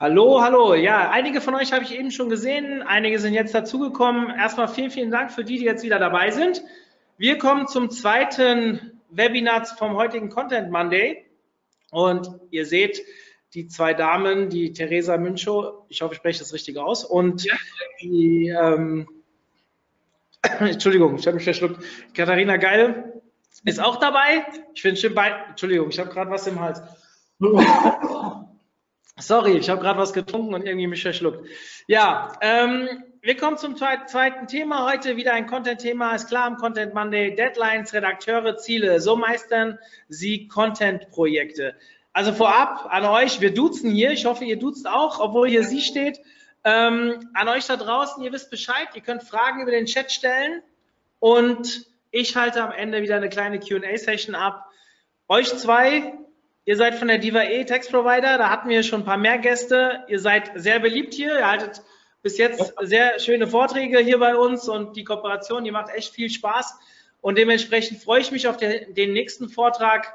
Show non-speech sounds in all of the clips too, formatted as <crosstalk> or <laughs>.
Hallo, hallo. Ja, einige von euch habe ich eben schon gesehen, einige sind jetzt dazugekommen. Erstmal vielen, vielen Dank für die, die jetzt wieder dabei sind. Wir kommen zum zweiten Webinar vom heutigen Content Monday. Und ihr seht die zwei Damen, die Theresa Münchow, ich hoffe, ich spreche das richtig aus, und ja. die, ähm, <coughs> Entschuldigung, ich habe mich verschluckt, Katharina Geil ist auch dabei. Ich finde schön bei, Entschuldigung, ich habe gerade was im Hals. <coughs> Sorry, ich habe gerade was getrunken und irgendwie mich verschluckt. Ja, ähm, wir kommen zum zweiten Thema. Heute wieder ein Content-Thema. Ist klar, am Content Monday Deadlines, Redakteure, Ziele. So meistern Sie Content-Projekte. Also vorab an euch, wir duzen hier. Ich hoffe, ihr duzt auch, obwohl hier Sie steht. Ähm, an euch da draußen, ihr wisst Bescheid. Ihr könnt Fragen über den Chat stellen. Und ich halte am Ende wieder eine kleine Q&A-Session ab. Euch zwei Ihr seid von der Diva E Text Provider, da hatten wir schon ein paar mehr Gäste. Ihr seid sehr beliebt hier. Ihr haltet bis jetzt sehr schöne Vorträge hier bei uns und die Kooperation, die macht echt viel Spaß. Und dementsprechend freue ich mich auf den, den nächsten Vortrag.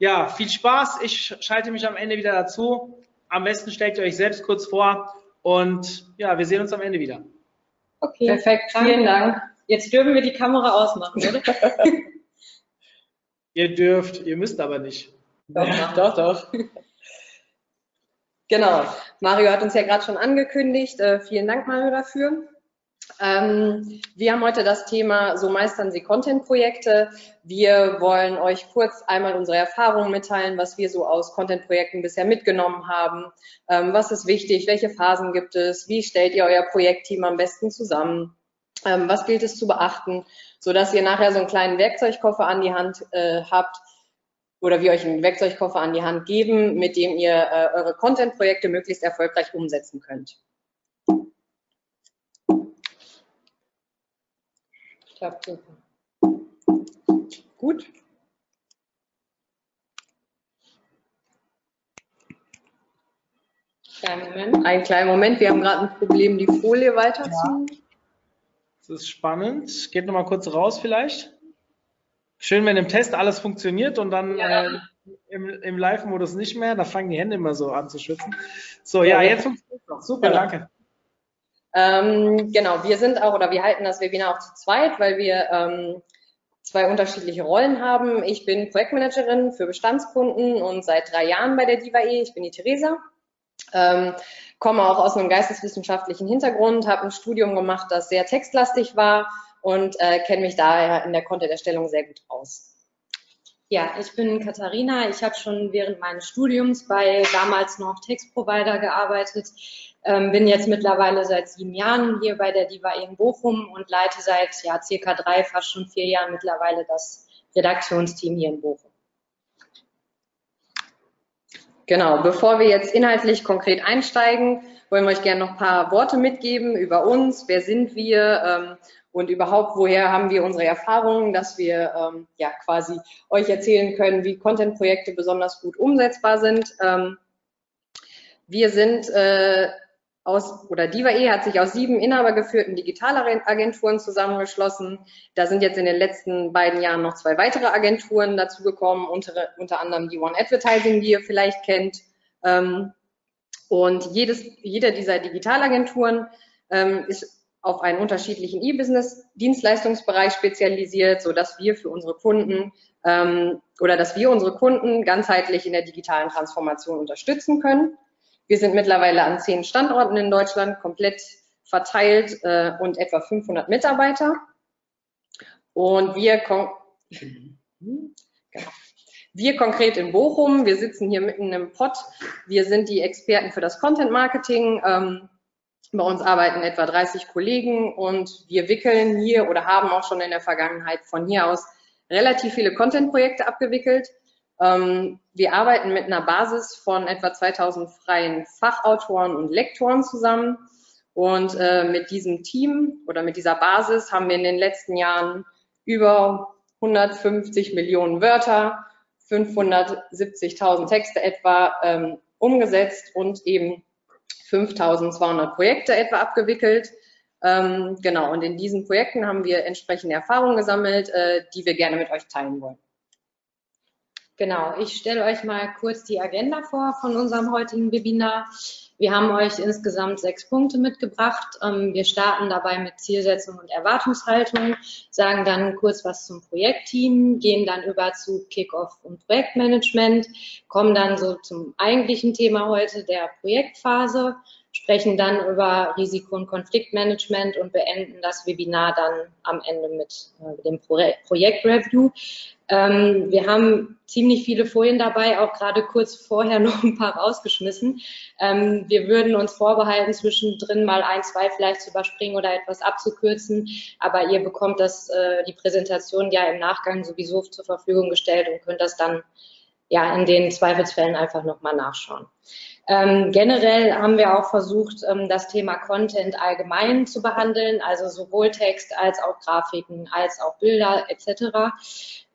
Ja, viel Spaß. Ich schalte mich am Ende wieder dazu. Am besten stellt ihr euch selbst kurz vor und ja, wir sehen uns am Ende wieder. Okay, perfekt. Vielen Dank. Jetzt dürfen wir die Kamera ausmachen, oder? <laughs> <laughs> ihr dürft, ihr müsst aber nicht. Doch, doch, doch. Genau. Mario hat uns ja gerade schon angekündigt. Äh, vielen Dank, Mario, dafür. Ähm, wir haben heute das Thema, so meistern Sie Content-Projekte. Wir wollen euch kurz einmal unsere Erfahrungen mitteilen, was wir so aus Content-Projekten bisher mitgenommen haben. Ähm, was ist wichtig? Welche Phasen gibt es? Wie stellt ihr euer Projektteam am besten zusammen? Ähm, was gilt es zu beachten? Sodass ihr nachher so einen kleinen Werkzeugkoffer an die Hand äh, habt, oder wir euch einen Werkzeugkoffer an die Hand geben, mit dem ihr äh, eure Content-Projekte möglichst erfolgreich umsetzen könnt. Klappt super. Gut. Kleinen Moment. Einen kleinen Moment. Wir haben gerade ein Problem, die Folie weiter zu. Ja. Das ist spannend. Geht nochmal kurz raus vielleicht schön, wenn im Test alles funktioniert und dann ja. äh, im, im Live-Modus nicht mehr. Da fangen die Hände immer so an zu schwitzen. So, ja, jetzt funktioniert es noch. Super, genau. danke. Ähm, genau, wir sind auch oder wir halten das Webinar auch zu zweit, weil wir ähm, zwei unterschiedliche Rollen haben. Ich bin Projektmanagerin für Bestandskunden und seit drei Jahren bei der DIVAE. Ich bin die Theresa. Ähm, komme auch aus einem geisteswissenschaftlichen Hintergrund, habe ein Studium gemacht, das sehr textlastig war und äh, kenne mich daher in der Content-Erstellung sehr gut aus. Ja, ich bin Katharina. Ich habe schon während meines Studiums bei damals noch Textprovider gearbeitet, ähm, bin jetzt mittlerweile seit sieben Jahren hier bei der Diva in Bochum und leite seit ja, circa drei, fast schon vier Jahren mittlerweile das Redaktionsteam hier in Bochum. Genau, bevor wir jetzt inhaltlich konkret einsteigen, wollen wir euch gerne noch ein paar Worte mitgeben über uns, wer sind wir ähm, und überhaupt, woher haben wir unsere Erfahrungen, dass wir ähm, ja quasi euch erzählen können, wie Content-Projekte besonders gut umsetzbar sind. Ähm, wir sind äh, aus, oder DivaE hat sich aus sieben inhabergeführten Digitalagenturen zusammengeschlossen. Da sind jetzt in den letzten beiden Jahren noch zwei weitere Agenturen dazugekommen, unter, unter anderem die One Advertising, die ihr vielleicht kennt. Ähm, und jedes, jeder dieser Digitalagenturen ähm, ist auf einen unterschiedlichen E-Business-Dienstleistungsbereich spezialisiert, so dass wir für unsere Kunden ähm, oder dass wir unsere Kunden ganzheitlich in der digitalen Transformation unterstützen können. Wir sind mittlerweile an zehn Standorten in Deutschland komplett verteilt äh, und etwa 500 Mitarbeiter. Und wir, kon genau. wir konkret in Bochum, wir sitzen hier mitten im Pott. Wir sind die Experten für das Content Marketing. Ähm, bei uns arbeiten etwa 30 Kollegen und wir wickeln hier oder haben auch schon in der Vergangenheit von hier aus relativ viele Content-Projekte abgewickelt. Ähm, wir arbeiten mit einer Basis von etwa 2000 freien Fachautoren und Lektoren zusammen Und äh, mit diesem Team oder mit dieser Basis haben wir in den letzten Jahren über 150 Millionen Wörter, 570.000 Texte etwa ähm, umgesetzt und eben 5.200 Projekte etwa abgewickelt. Ähm, genau, und in diesen Projekten haben wir entsprechende Erfahrungen gesammelt, äh, die wir gerne mit euch teilen wollen. Genau, ich stelle euch mal kurz die Agenda vor von unserem heutigen Webinar. Wir haben euch insgesamt sechs Punkte mitgebracht. Ähm, wir starten dabei mit Zielsetzung und Erwartungshaltung, sagen dann kurz was zum Projektteam, gehen dann über zu Kickoff und Projektmanagement, kommen dann so zum eigentlichen Thema heute, der Projektphase, sprechen dann über Risiko- und Konfliktmanagement und beenden das Webinar dann am Ende mit äh, dem Pro Projektreview. Ähm, wir haben ziemlich viele Folien dabei, auch gerade kurz vorher <laughs> noch ein paar rausgeschmissen. Ähm, wir würden uns vorbehalten, zwischendrin mal ein, zwei vielleicht zu überspringen oder etwas abzukürzen, aber ihr bekommt das, äh, die Präsentation ja im Nachgang sowieso zur Verfügung gestellt und könnt das dann ja in den Zweifelsfällen einfach nochmal nachschauen. Ähm, generell haben wir auch versucht, ähm, das Thema Content allgemein zu behandeln, also sowohl Text als auch Grafiken, als auch Bilder etc.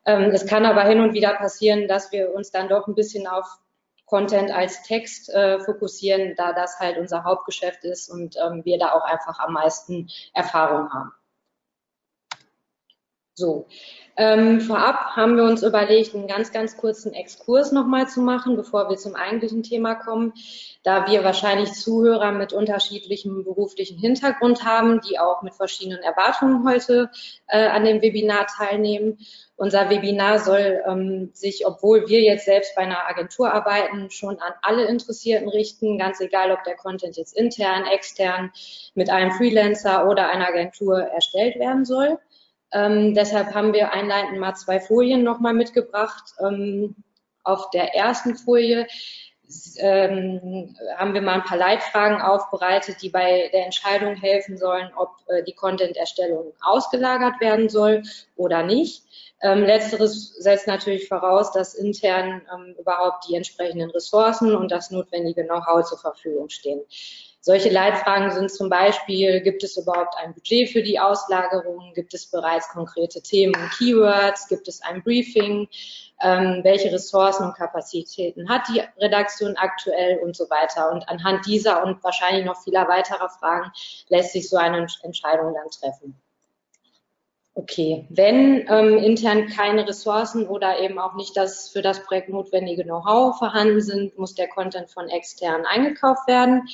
Ähm, es kann aber hin und wieder passieren, dass wir uns dann doch ein bisschen auf Content als Text äh, fokussieren, da das halt unser Hauptgeschäft ist und ähm, wir da auch einfach am meisten Erfahrung haben. So, ähm, vorab haben wir uns überlegt, einen ganz, ganz kurzen Exkurs nochmal zu machen, bevor wir zum eigentlichen Thema kommen, da wir wahrscheinlich Zuhörer mit unterschiedlichem beruflichen Hintergrund haben, die auch mit verschiedenen Erwartungen heute äh, an dem Webinar teilnehmen. Unser Webinar soll ähm, sich, obwohl wir jetzt selbst bei einer Agentur arbeiten, schon an alle Interessierten richten, ganz egal, ob der Content jetzt intern, extern, mit einem Freelancer oder einer Agentur erstellt werden soll. Ähm, deshalb haben wir einleitend mal zwei Folien nochmal mitgebracht. Ähm, auf der ersten Folie ähm, haben wir mal ein paar Leitfragen aufbereitet, die bei der Entscheidung helfen sollen, ob äh, die Content-Erstellung ausgelagert werden soll oder nicht. Ähm, letzteres setzt natürlich voraus, dass intern ähm, überhaupt die entsprechenden Ressourcen und das notwendige Know-how zur Verfügung stehen. Solche Leitfragen sind zum Beispiel, gibt es überhaupt ein Budget für die Auslagerung? Gibt es bereits konkrete Themen und Keywords? Gibt es ein Briefing? Ähm, welche Ressourcen und Kapazitäten hat die Redaktion aktuell und so weiter? Und anhand dieser und wahrscheinlich noch vieler weiterer Fragen lässt sich so eine Entscheidung dann treffen. Okay, wenn ähm, intern keine Ressourcen oder eben auch nicht das für das Projekt notwendige Know-how vorhanden sind, muss der Content von extern eingekauft werden.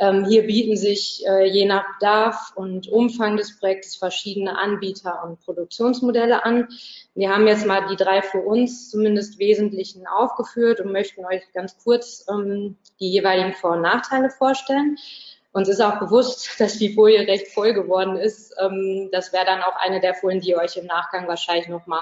Ähm, hier bieten sich äh, je nach Bedarf und Umfang des Projektes verschiedene Anbieter und Produktionsmodelle an. Wir haben jetzt mal die drei für uns zumindest Wesentlichen aufgeführt und möchten euch ganz kurz ähm, die jeweiligen Vor- und Nachteile vorstellen. Uns ist auch bewusst, <laughs> dass die Folie recht voll geworden ist. Ähm, das wäre dann auch eine der Folien, die ihr euch im Nachgang wahrscheinlich nochmal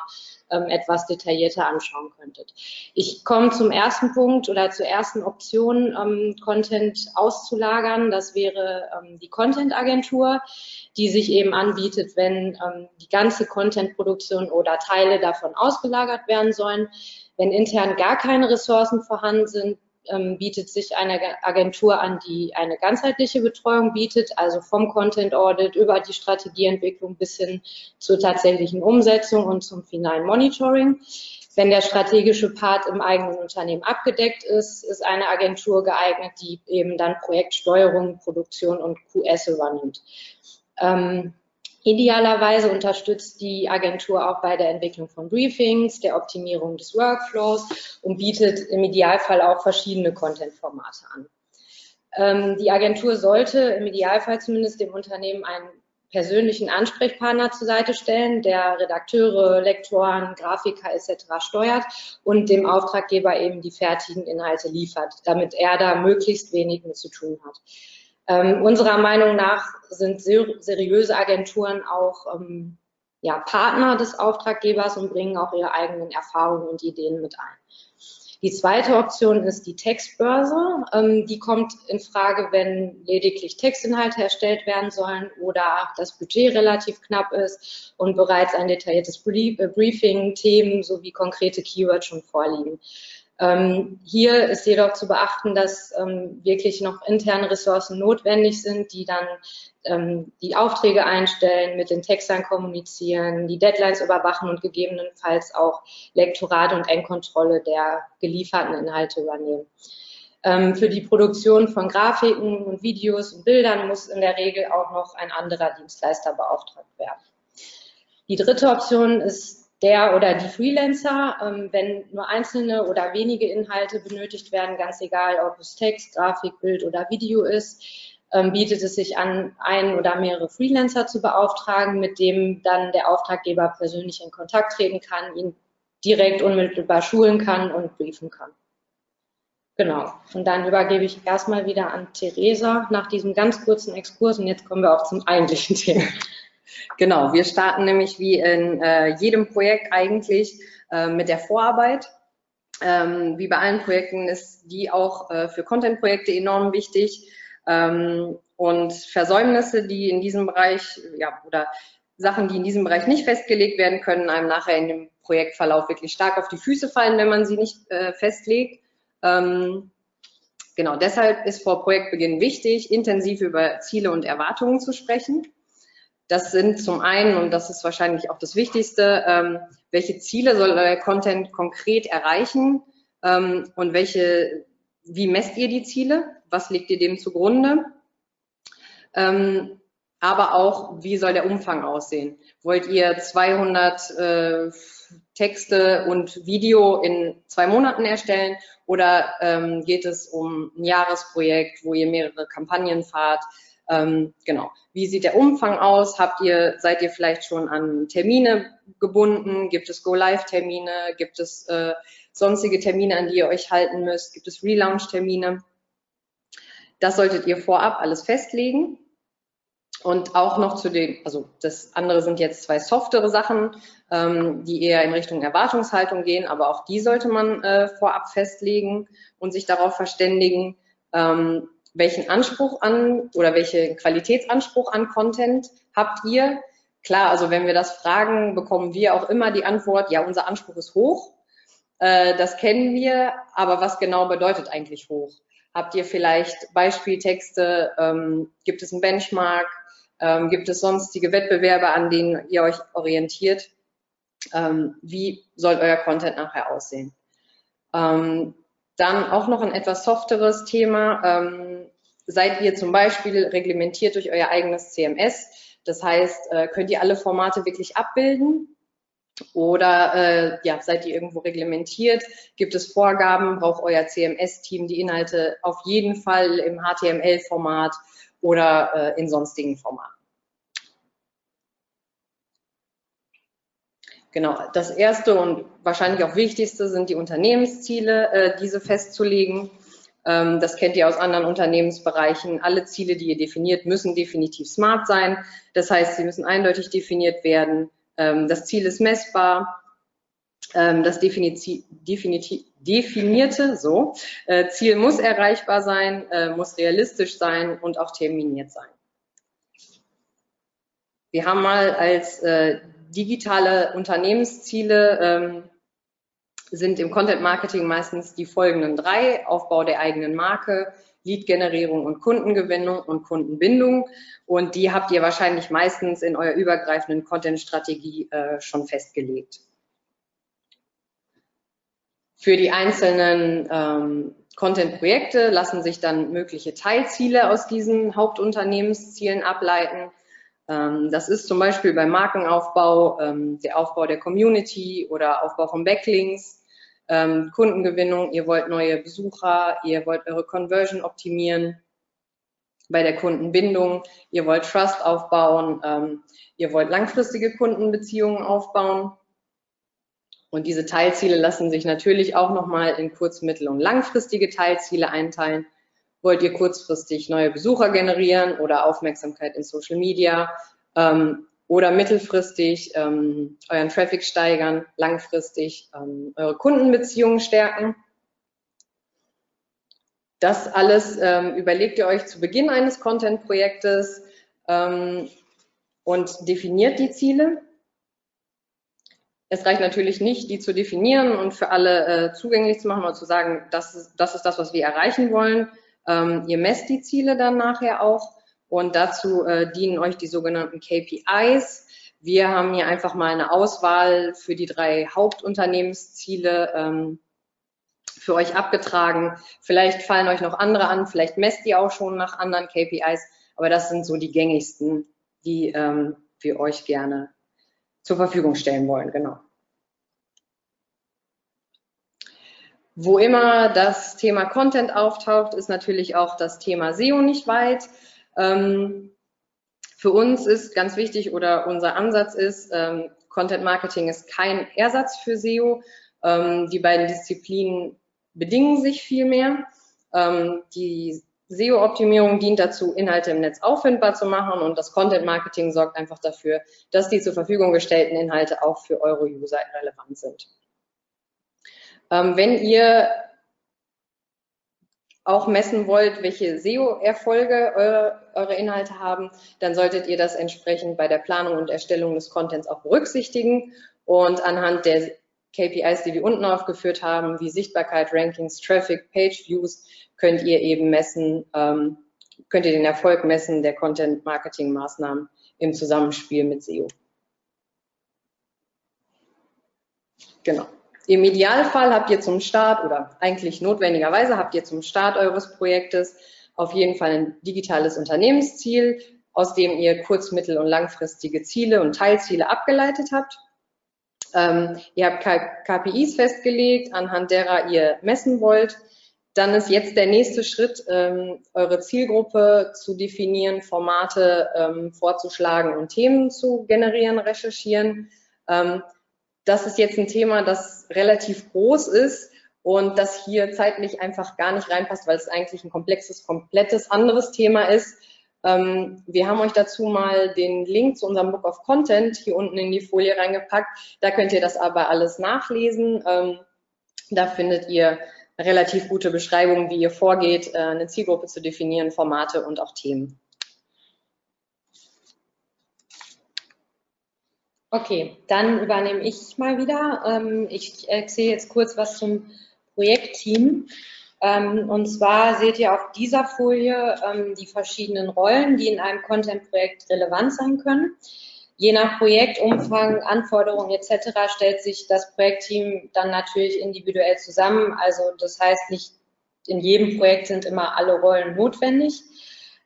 ähm, etwas detaillierter anschauen könntet. Ich komme zum ersten Punkt oder zur ersten Option, ähm, Content auszulagern. Das wäre ähm, die Content-Agentur, die sich eben anbietet, wenn ähm, die ganze Content-Produktion oder Teile davon ausgelagert werden sollen. Wenn intern gar keine Ressourcen vorhanden sind, ähm, bietet sich eine Agentur an, die eine ganzheitliche Betreuung bietet, also vom Content Audit über die Strategieentwicklung bis hin zur tatsächlichen Umsetzung und zum finalen Monitoring. Wenn der strategische Part im eigenen Unternehmen abgedeckt ist, ist eine Agentur geeignet, die eben dann Projektsteuerung, Produktion und QS übernimmt. Ähm, Idealerweise unterstützt die Agentur auch bei der Entwicklung von Briefings, der Optimierung des Workflows und bietet im Idealfall auch verschiedene Content-Formate an. Ähm, die Agentur sollte im Idealfall zumindest dem Unternehmen einen persönlichen Ansprechpartner zur Seite stellen, der Redakteure, Lektoren, Grafiker etc. steuert und dem Auftraggeber eben die fertigen Inhalte liefert, damit er da möglichst wenig mit zu tun hat. Ähm, unserer Meinung nach sind ser seriöse Agenturen auch ähm, ja, Partner des Auftraggebers und bringen auch ihre eigenen Erfahrungen und Ideen mit ein. Die zweite Option ist die Textbörse. Ähm, die kommt in Frage, wenn lediglich Textinhalte erstellt werden sollen oder das Budget relativ knapp ist und bereits ein detailliertes Briefing, Themen sowie konkrete Keywords schon vorliegen. Ähm, hier ist jedoch zu beachten, dass ähm, wirklich noch interne Ressourcen notwendig sind, die dann ähm, die Aufträge einstellen, mit den Textern kommunizieren, die Deadlines überwachen und gegebenenfalls auch Lektorat und Endkontrolle der gelieferten Inhalte übernehmen. Ähm, für die Produktion von Grafiken und Videos und Bildern muss in der Regel auch noch ein anderer Dienstleister beauftragt werden. Die dritte Option ist der oder die Freelancer, ähm, wenn nur einzelne oder wenige Inhalte benötigt werden, ganz egal, ob es Text, Grafik, Bild oder Video ist, ähm, bietet es sich an, ein oder mehrere Freelancer zu beauftragen, mit dem dann der Auftraggeber persönlich in Kontakt treten kann, ihn direkt unmittelbar schulen kann und briefen kann. Genau. Und dann übergebe ich erstmal wieder an Theresa nach diesem ganz kurzen Exkurs und jetzt kommen wir auch zum eigentlichen Thema. Genau, wir starten nämlich wie in äh, jedem Projekt eigentlich äh, mit der Vorarbeit. Ähm, wie bei allen Projekten ist die auch äh, für Content-Projekte enorm wichtig. Ähm, und Versäumnisse, die in diesem Bereich, ja, oder Sachen, die in diesem Bereich nicht festgelegt werden können, einem nachher in dem Projektverlauf wirklich stark auf die Füße fallen, wenn man sie nicht äh, festlegt. Ähm, genau, deshalb ist vor Projektbeginn wichtig, intensiv über Ziele und Erwartungen zu sprechen. Das sind zum einen, und das ist wahrscheinlich auch das Wichtigste, ähm, welche Ziele soll euer Content konkret erreichen ähm, und welche, wie messt ihr die Ziele? Was legt ihr dem zugrunde? Ähm, aber auch, wie soll der Umfang aussehen? Wollt ihr 200 äh, Texte und Video in zwei Monaten erstellen oder ähm, geht es um ein Jahresprojekt, wo ihr mehrere Kampagnen fahrt? Ähm, genau. Wie sieht der Umfang aus? Habt ihr, seid ihr vielleicht schon an Termine gebunden? Gibt es Go-Live-Termine? Gibt es äh, sonstige Termine, an die ihr euch halten müsst? Gibt es Relaunch-Termine? Das solltet ihr vorab alles festlegen. Und auch noch zu den, also das andere sind jetzt zwei softere Sachen, ähm, die eher in Richtung Erwartungshaltung gehen, aber auch die sollte man äh, vorab festlegen und sich darauf verständigen. Ähm, welchen Anspruch an oder welchen Qualitätsanspruch an Content habt ihr? Klar, also wenn wir das fragen, bekommen wir auch immer die Antwort, ja, unser Anspruch ist hoch. Äh, das kennen wir, aber was genau bedeutet eigentlich hoch? Habt ihr vielleicht Beispieltexte? Ähm, gibt es einen Benchmark? Ähm, gibt es sonstige Wettbewerbe, an denen ihr euch orientiert? Ähm, wie soll euer Content nachher aussehen? Ähm, dann auch noch ein etwas softeres Thema. Seid ihr zum Beispiel reglementiert durch euer eigenes CMS? Das heißt, äh, könnt ihr alle Formate wirklich abbilden? Oder äh, ja, seid ihr irgendwo reglementiert? Gibt es Vorgaben? Braucht euer CMS-Team die Inhalte auf jeden Fall im HTML-Format oder äh, in sonstigen Formaten? Genau, das erste und wahrscheinlich auch wichtigste sind die Unternehmensziele, äh, diese festzulegen. Ähm, das kennt ihr aus anderen Unternehmensbereichen. Alle Ziele, die ihr definiert, müssen definitiv smart sein. Das heißt, sie müssen eindeutig definiert werden. Ähm, das Ziel ist messbar. Ähm, das definierte so, äh, Ziel muss erreichbar sein, äh, muss realistisch sein und auch terminiert sein. Wir haben mal als äh, digitale Unternehmensziele sind im Content Marketing meistens die folgenden drei. Aufbau der eigenen Marke, Lead-Generierung und Kundengewinnung und Kundenbindung. Und die habt ihr wahrscheinlich meistens in eurer übergreifenden Content-Strategie äh, schon festgelegt. Für die einzelnen ähm, Content-Projekte lassen sich dann mögliche Teilziele aus diesen Hauptunternehmenszielen ableiten. Ähm, das ist zum Beispiel beim Markenaufbau ähm, der Aufbau der Community oder Aufbau von Backlinks, ähm, Kundengewinnung, ihr wollt neue Besucher, ihr wollt eure Conversion optimieren, bei der Kundenbindung, ihr wollt Trust aufbauen, ihr wollt langfristige Kundenbeziehungen aufbauen. Und diese Teilziele lassen sich natürlich auch nochmal in kurz-, mittel- und langfristige Teilziele einteilen. Wollt ihr kurzfristig neue Besucher generieren oder Aufmerksamkeit in Social Media ähm, oder mittelfristig ähm, euren Traffic steigern, langfristig ähm, eure Kundenbeziehungen stärken? Das alles ähm, überlegt ihr euch zu Beginn eines Content-Projektes ähm, und definiert die Ziele. es reicht natürlich nicht, die zu definieren und für alle äh, zugänglich zu machen oder zu sagen, das ist, das ist das, was wir erreichen wollen. Ähm, ihr messt die Ziele dann nachher auch und dazu äh, dienen euch die sogenannten KPIs. Wir haben hier einfach mal eine Auswahl für die drei Hauptunternehmensziele ähm, für euch abgetragen. Vielleicht fallen euch noch andere an, vielleicht messt ihr auch schon nach anderen KPIs, aber das sind so die gängigsten, die ähm, wir euch gerne zur Verfügung stellen wollen, genau. Wo immer das Thema Content auftaucht, ist natürlich auch das Thema SEO nicht weit. Ähm, für uns ist ganz wichtig oder unser Ansatz ist, ähm, Content Marketing ist kein Ersatz für SEO. Ähm, die beiden Disziplinen bedingen sich vielmehr. Ähm, die SEO-Optimierung dient dazu, Inhalte im Netz auffindbar zu machen und das Content-Marketing sorgt einfach dafür, dass die zur Verfügung gestellten Inhalte auch für eure User relevant sind. Ähm, wenn ihr auch messen wollt, welche SEO-Erfolge eure, eure, Inhalte haben, dann solltet ihr das entsprechend bei der Planung und Erstellung des Contents auch berücksichtigen und anhand der KPIs, die wir unten aufgeführt haben, wie Sichtbarkeit, Rankings, Traffic, Page Views, könnt ihr eben messen, ähm, könnt ihr den Erfolg messen der Content-Marketing-Maßnahmen im Zusammenspiel mit SEO. Genau. Im Idealfall habt ihr zum Start oder eigentlich notwendigerweise habt ihr zum Start eures Projektes auf jeden Fall ein digitales Unternehmensziel, aus dem ihr kurz-, mittel- und langfristige Ziele und Teilziele abgeleitet habt. Ähm, ihr habt KPIs festgelegt, anhand derer ihr messen wollt. Dann ist jetzt der nächste Schritt, ähm, eure Zielgruppe zu definieren, Formate ähm, vorzuschlagen und Themen zu generieren, recherchieren. Das ist jetzt ein Thema, das relativ groß ist und das hier zeitlich einfach gar nicht reinpasst, weil es eigentlich ein komplexes, komplettes anderes Thema ist. Ähm, wir haben euch dazu mal den Link zu unserem Book of Content hier unten in die Folie reingepackt. Da könnt ihr das aber alles nachlesen. Ähm, da findet ihr relativ gute Beschreibung, wie ihr vorgeht, äh, eine Zielgruppe zu definieren, Formate und auch Themen. Okay, dann übernehme ich mal wieder. Ähm, ich erzähle jetzt kurz was zum Projektteam. Ähm, und zwar seht ihr auf dieser Folie ähm, die verschiedenen Rollen, die in einem Content-Projekt relevant sein können. Je nach Projektumfang, Anforderungen etc. stellt sich das Projektteam dann natürlich individuell zusammen. Also das heißt, nicht in jedem Projekt sind immer alle Rollen notwendig.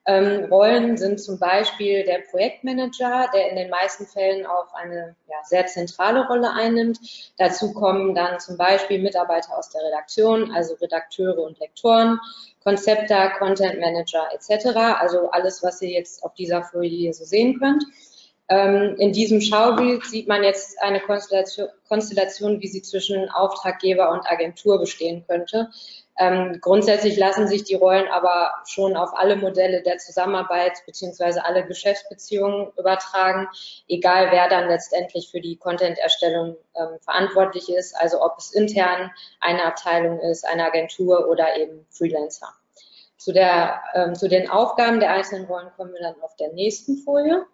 Ähm, Rollen sind zum Beispiel der Projektmanager, der in den meisten Fällen auch eine ja, sehr zentrale Rolle einnimmt. Dazu kommen dann zum Beispiel Mitarbeiter aus der Redaktion, also Redakteure und Lektoren, Konzepter, Content Manager etc. Also alles, was ihr jetzt auf dieser Folie so sehen könnt. Ähm, in diesem Schaubild sieht man jetzt eine Konstellation, Konstellation, wie sie zwischen Auftraggeber und Agentur bestehen könnte. Ähm, grundsätzlich lassen sich die Rollen aber schon auf alle Modelle der Zusammenarbeit beziehungsweise alle Geschäftsbeziehungen übertragen, egal wer dann letztendlich für die Content-Erstellung ähm, verantwortlich ist, also ob es intern eine Abteilung ist, eine Agentur oder eben Freelancer. Zu, der, ähm, zu den Aufgaben der einzelnen Rollen kommen wir dann auf der nächsten Folie.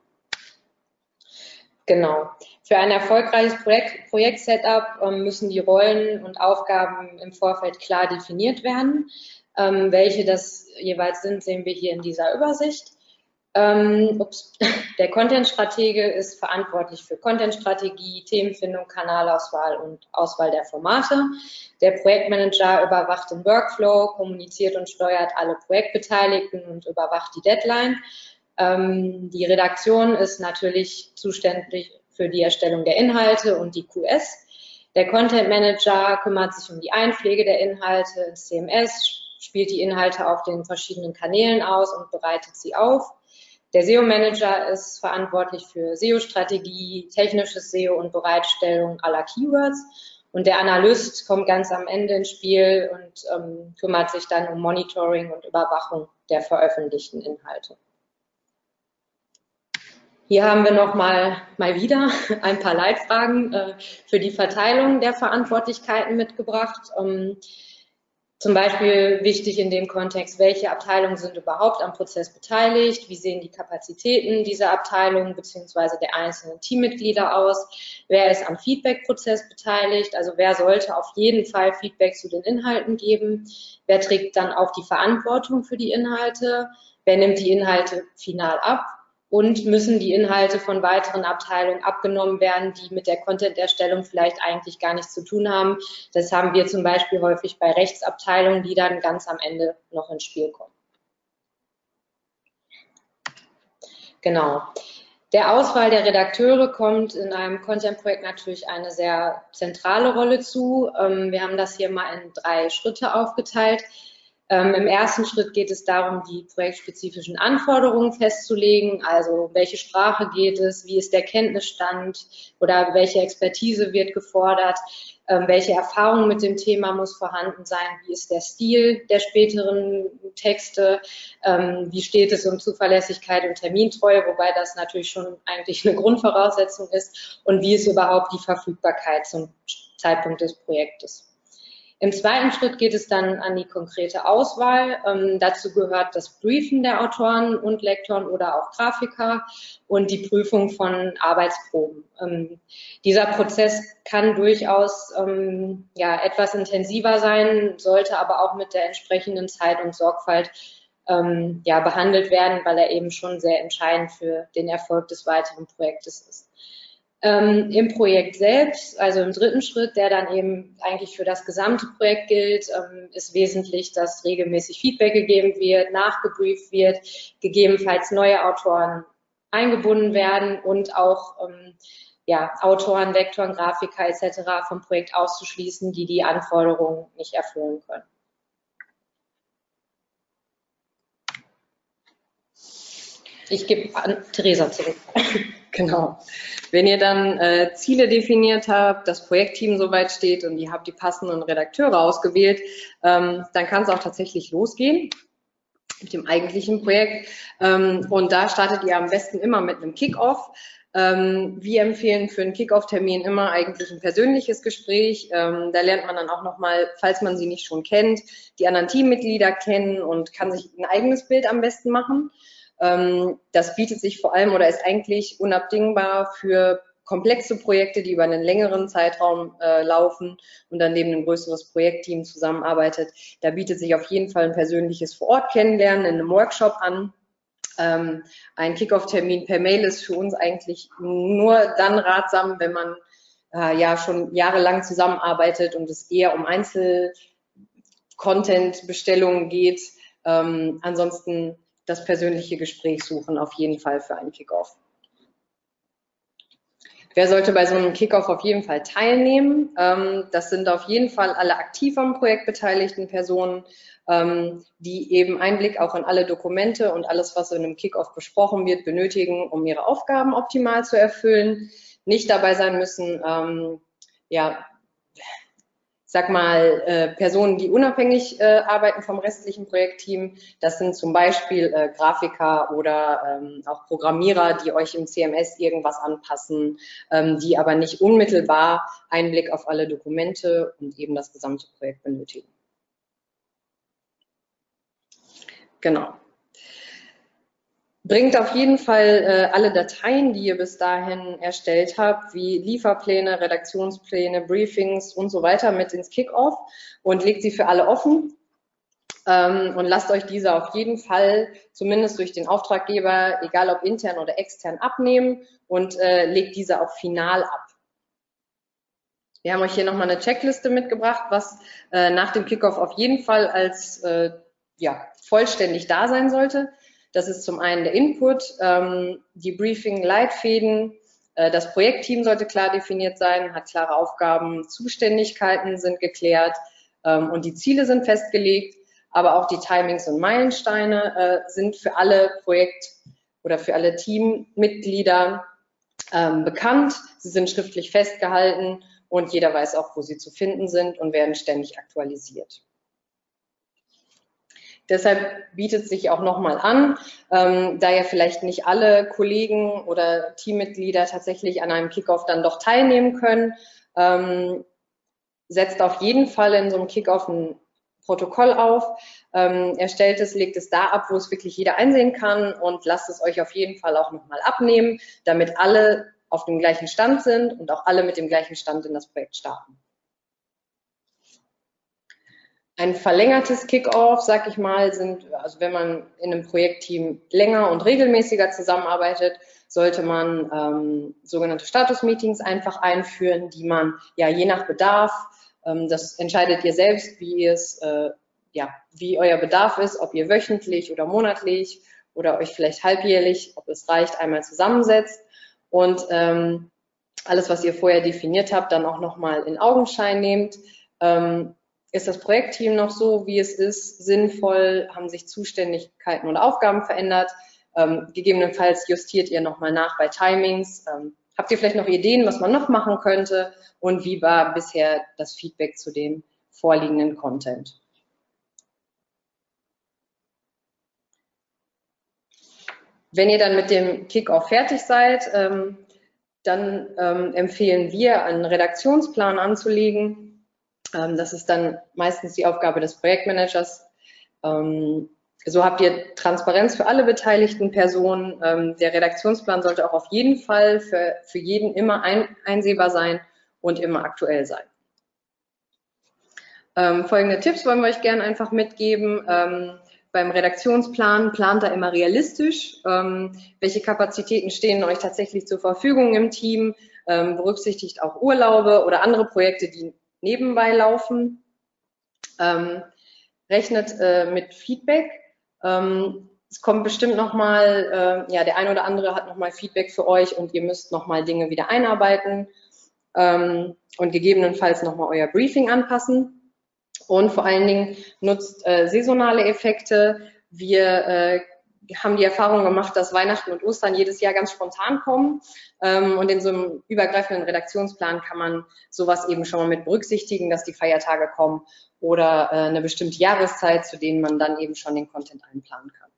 Genau. Für ein erfolgreiches Projekt, Projekt-Setup ähm, müssen die Rollen und Aufgaben im Vorfeld klar definiert werden. Ähm, welche das jeweils sind, sehen wir hier in dieser Übersicht. Ähm, ups. <laughs> Der Content-Stratege ist verantwortlich für Content-Strategie, Themenfindung, Kanalauswahl und Auswahl der Formate. Der Projektmanager überwacht den Workflow, kommuniziert und steuert alle Projektbeteiligten und überwacht die Deadline. Ähm, die Redaktion ist natürlich zuständig für die Erstellung der Inhalte und die QS. Der Content Manager kümmert sich um die Einpflege der Inhalte ins CMS, spielt die Inhalte auf den verschiedenen Kanälen aus und bereitet sie auf. Der SEO-Manager ist verantwortlich für SEO-Strategie, technisches SEO und Bereitstellung aller Keywords. Und der Analyst kommt ganz am Ende ins Spiel und ähm, kümmert sich dann um Monitoring und Überwachung der veröffentlichten Inhalte. Hier haben wir noch mal, mal wieder ein paar Leitfragen äh, für die Verteilung der Verantwortlichkeiten mitgebracht. Ähm, zum Beispiel wichtig in dem Kontext, welche Abteilungen sind überhaupt am Prozess beteiligt, wie sehen die Kapazitäten dieser Abteilungen beziehungsweise der einzelnen Teammitglieder aus, wer ist am Feedback-Prozess beteiligt, also wer sollte auf jeden Fall Feedback zu den Inhalten geben, wer trägt dann auch die Verantwortung für die Inhalte, wer nimmt die Inhalte final ab und müssen die Inhalte von weiteren Abteilungen abgenommen werden, die mit der Content-Erstellung vielleicht eigentlich gar nichts zu tun haben. Das haben wir zum Beispiel häufig bei Rechtsabteilungen, die dann ganz am Ende noch ins Spiel kommen. Genau. Der Auswahl der Redakteure kommt in einem Content-Projekt natürlich eine sehr zentrale Rolle zu. Ähm, wir haben das hier mal in drei Schritte aufgeteilt. Ähm, Im ersten Schritt geht es darum, die projektspezifischen Anforderungen festzulegen, also welche Sprache geht es, wie ist der Kenntnisstand? Oder welche Expertise wird gefordert, ähm, welche Erfahrung mit dem Thema muss vorhanden sein, wie ist der Stil der späteren Texte, ähm, wie steht es um Zuverlässigkeit und Termintreue, wobei das natürlich schon eigentlich eine Grundvoraussetzung ist. Und wie ist überhaupt die Verfügbarkeit zum Zeitpunkt des Projektes. Im zweiten Schritt geht es dann an die konkrete Auswahl. Ähm, dazu gehört das Briefen der Autoren und Lektoren oder auch Grafiker und die Prüfung von Arbeitsproben. Ähm, dieser Prozess kann durchaus ähm, ja, etwas intensiver sein, sollte aber auch mit der entsprechenden Zeit und Sorgfalt ähm, ja, behandelt werden, weil er eben schon sehr entscheidend für den Erfolg des weiteren Projektes ist. Ähm, Im Projekt selbst, also im dritten Schritt, der dann eben eigentlich für das gesamte Projekt gilt, ähm, ist wesentlich, dass regelmäßig Feedback gegeben wird, nachgebrieft wird, gegebenenfalls neue Autoren eingebunden werden und auch ähm, ja, Autoren, Vektoren, Grafiker etc. vom Projekt auszuschließen, die die Anforderungen nicht erfüllen können. Ich gebe an Theresa zurück. Genau. Wenn ihr dann äh, Ziele definiert habt, das Projektteam soweit steht und ihr habt die passenden Redakteure ausgewählt, ähm, dann kann es auch tatsächlich losgehen mit dem eigentlichen Projekt. Ähm, und da startet ihr am besten immer mit einem Kickoff. Ähm, wir empfehlen für einen Kickoff-Termin immer eigentlich ein persönliches Gespräch. Ähm, da lernt man dann auch nochmal, falls man sie nicht schon kennt, die anderen Teammitglieder kennen und kann sich ein eigenes Bild am besten machen. Ähm, das bietet sich vor allem oder ist eigentlich unabdingbar für komplexe Projekte, die über einen längeren Zeitraum äh, laufen und dann neben ein größeres Projektteam zusammenarbeitet. Da bietet sich auf jeden Fall ein persönliches Vor-Ort-Kennenlernen in einem Workshop an. Ähm, ein Kickoff-Termin per Mail ist für uns eigentlich nur dann ratsam, wenn man äh, ja schon jahrelang zusammenarbeitet und es eher um Einzel-Content-Bestellungen geht. Ähm, ansonsten das persönliche Gespräch suchen, auf jeden Fall für einen Kickoff. Wer sollte bei so einem Kickoff auf jeden Fall teilnehmen? Ähm, das sind auf jeden Fall alle aktiv am Projekt beteiligten Personen, ähm, die eben Einblick auch in alle Dokumente und alles, was in einem Kickoff besprochen wird, benötigen, um ihre Aufgaben optimal zu erfüllen. Nicht dabei sein müssen, ähm, ja, sag mal, äh, Personen, die unabhängig äh, arbeiten vom restlichen Projektteam. Das sind zum Beispiel äh, Grafiker oder ähm, auch Programmierer, die euch im CMS irgendwas anpassen, ähm, die aber nicht unmittelbar Einblick auf alle Dokumente und eben das gesamte Projekt benötigen. Genau. Bringt auf jeden Fall äh, alle Dateien, die ihr bis dahin erstellt habt, wie Lieferpläne, Redaktionspläne, Briefings und so weiter mit ins Kickoff und legt sie für alle offen. Ähm, und lasst euch diese auf jeden Fall zumindest durch den Auftraggeber, egal ob intern oder extern, abnehmen und äh, legt diese auch final ab. Wir haben euch hier nochmal eine Checkliste mitgebracht, was äh, nach dem Kickoff auf jeden Fall als äh, ja, vollständig da sein sollte. Das ist zum einen der Input, ähm, die Briefing-Leitfäden, äh, das Projektteam sollte klar definiert sein, hat klare Aufgaben, Zuständigkeiten sind geklärt ähm, und die Ziele sind festgelegt, aber auch die Timings und Meilensteine äh, sind für alle Projekt- oder für alle Teammitglieder ähm, bekannt. Sie sind schriftlich festgehalten und jeder weiß auch, wo sie zu finden sind und werden ständig aktualisiert. Deshalb bietet sich auch nochmal an, ähm, da ja vielleicht nicht alle Kollegen oder Teammitglieder tatsächlich an einem Kickoff dann doch teilnehmen können, ähm, setzt auf jeden Fall in so einem Kickoff ein Protokoll auf, ähm, erstellt es, legt es da ab, wo es wirklich jeder einsehen kann und lasst es euch auf jeden Fall auch nochmal abnehmen, damit alle auf dem gleichen Stand sind und auch alle mit dem gleichen Stand in das Projekt starten. Ein verlängertes Kickoff, sag ich mal, sind, also wenn man in einem Projektteam länger und regelmäßiger zusammenarbeitet, sollte man ähm, sogenannte Status-Meetings einfach einführen, die man ja je nach Bedarf, ähm, das entscheidet ihr selbst, wie es, äh, ja, wie euer Bedarf ist, ob ihr wöchentlich oder monatlich oder euch vielleicht halbjährlich, ob es reicht, einmal zusammensetzt und ähm, alles, was ihr vorher definiert habt, dann auch nochmal in Augenschein nehmt. Ähm, ist das Projektteam noch so, wie es ist, sinnvoll? Haben sich Zuständigkeiten oder Aufgaben verändert? Ähm, gegebenenfalls justiert ihr nochmal nach bei Timings. Ähm, habt ihr vielleicht noch Ideen, was man noch machen könnte? Und wie war bisher das Feedback zu dem vorliegenden Content? Wenn ihr dann mit dem Kickoff fertig seid, ähm, dann ähm, empfehlen wir, einen Redaktionsplan anzulegen. Ähm, das ist dann meistens die Aufgabe des Projektmanagers. Ähm, so habt ihr Transparenz für alle beteiligten Personen. Ähm, der Redaktionsplan sollte auch auf jeden Fall für, für jeden immer ein, einsehbar sein und immer aktuell sein. Ähm, folgende Tipps wollen wir euch gerne einfach mitgeben. Ähm, beim Redaktionsplan plant er immer realistisch. Ähm, welche Kapazitäten stehen euch tatsächlich zur Verfügung im Team? Berücksichtigt auch Urlaube oder andere Projekte, die nebenbei laufen. Ähm, rechnet äh, mit Feedback. Ähm, es kommt bestimmt nochmal, äh, ja, der ein oder andere hat nochmal Feedback für euch und ihr müsst nochmal Dinge wieder einarbeiten ähm, und gegebenenfalls nochmal euer Briefing anpassen. Und vor allen Dingen nutzt äh, saisonale Effekte. Wir äh, haben die Erfahrung gemacht, dass Weihnachten und Ostern jedes Jahr ganz spontan kommen. Ähm, und in so einem übergreifenden Redaktionsplan kann man sowas eben schon mal mit berücksichtigen, dass die Feiertage kommen oder äh, eine bestimmte Jahreszeit, zu denen man dann eben schon den Content einplanen kann.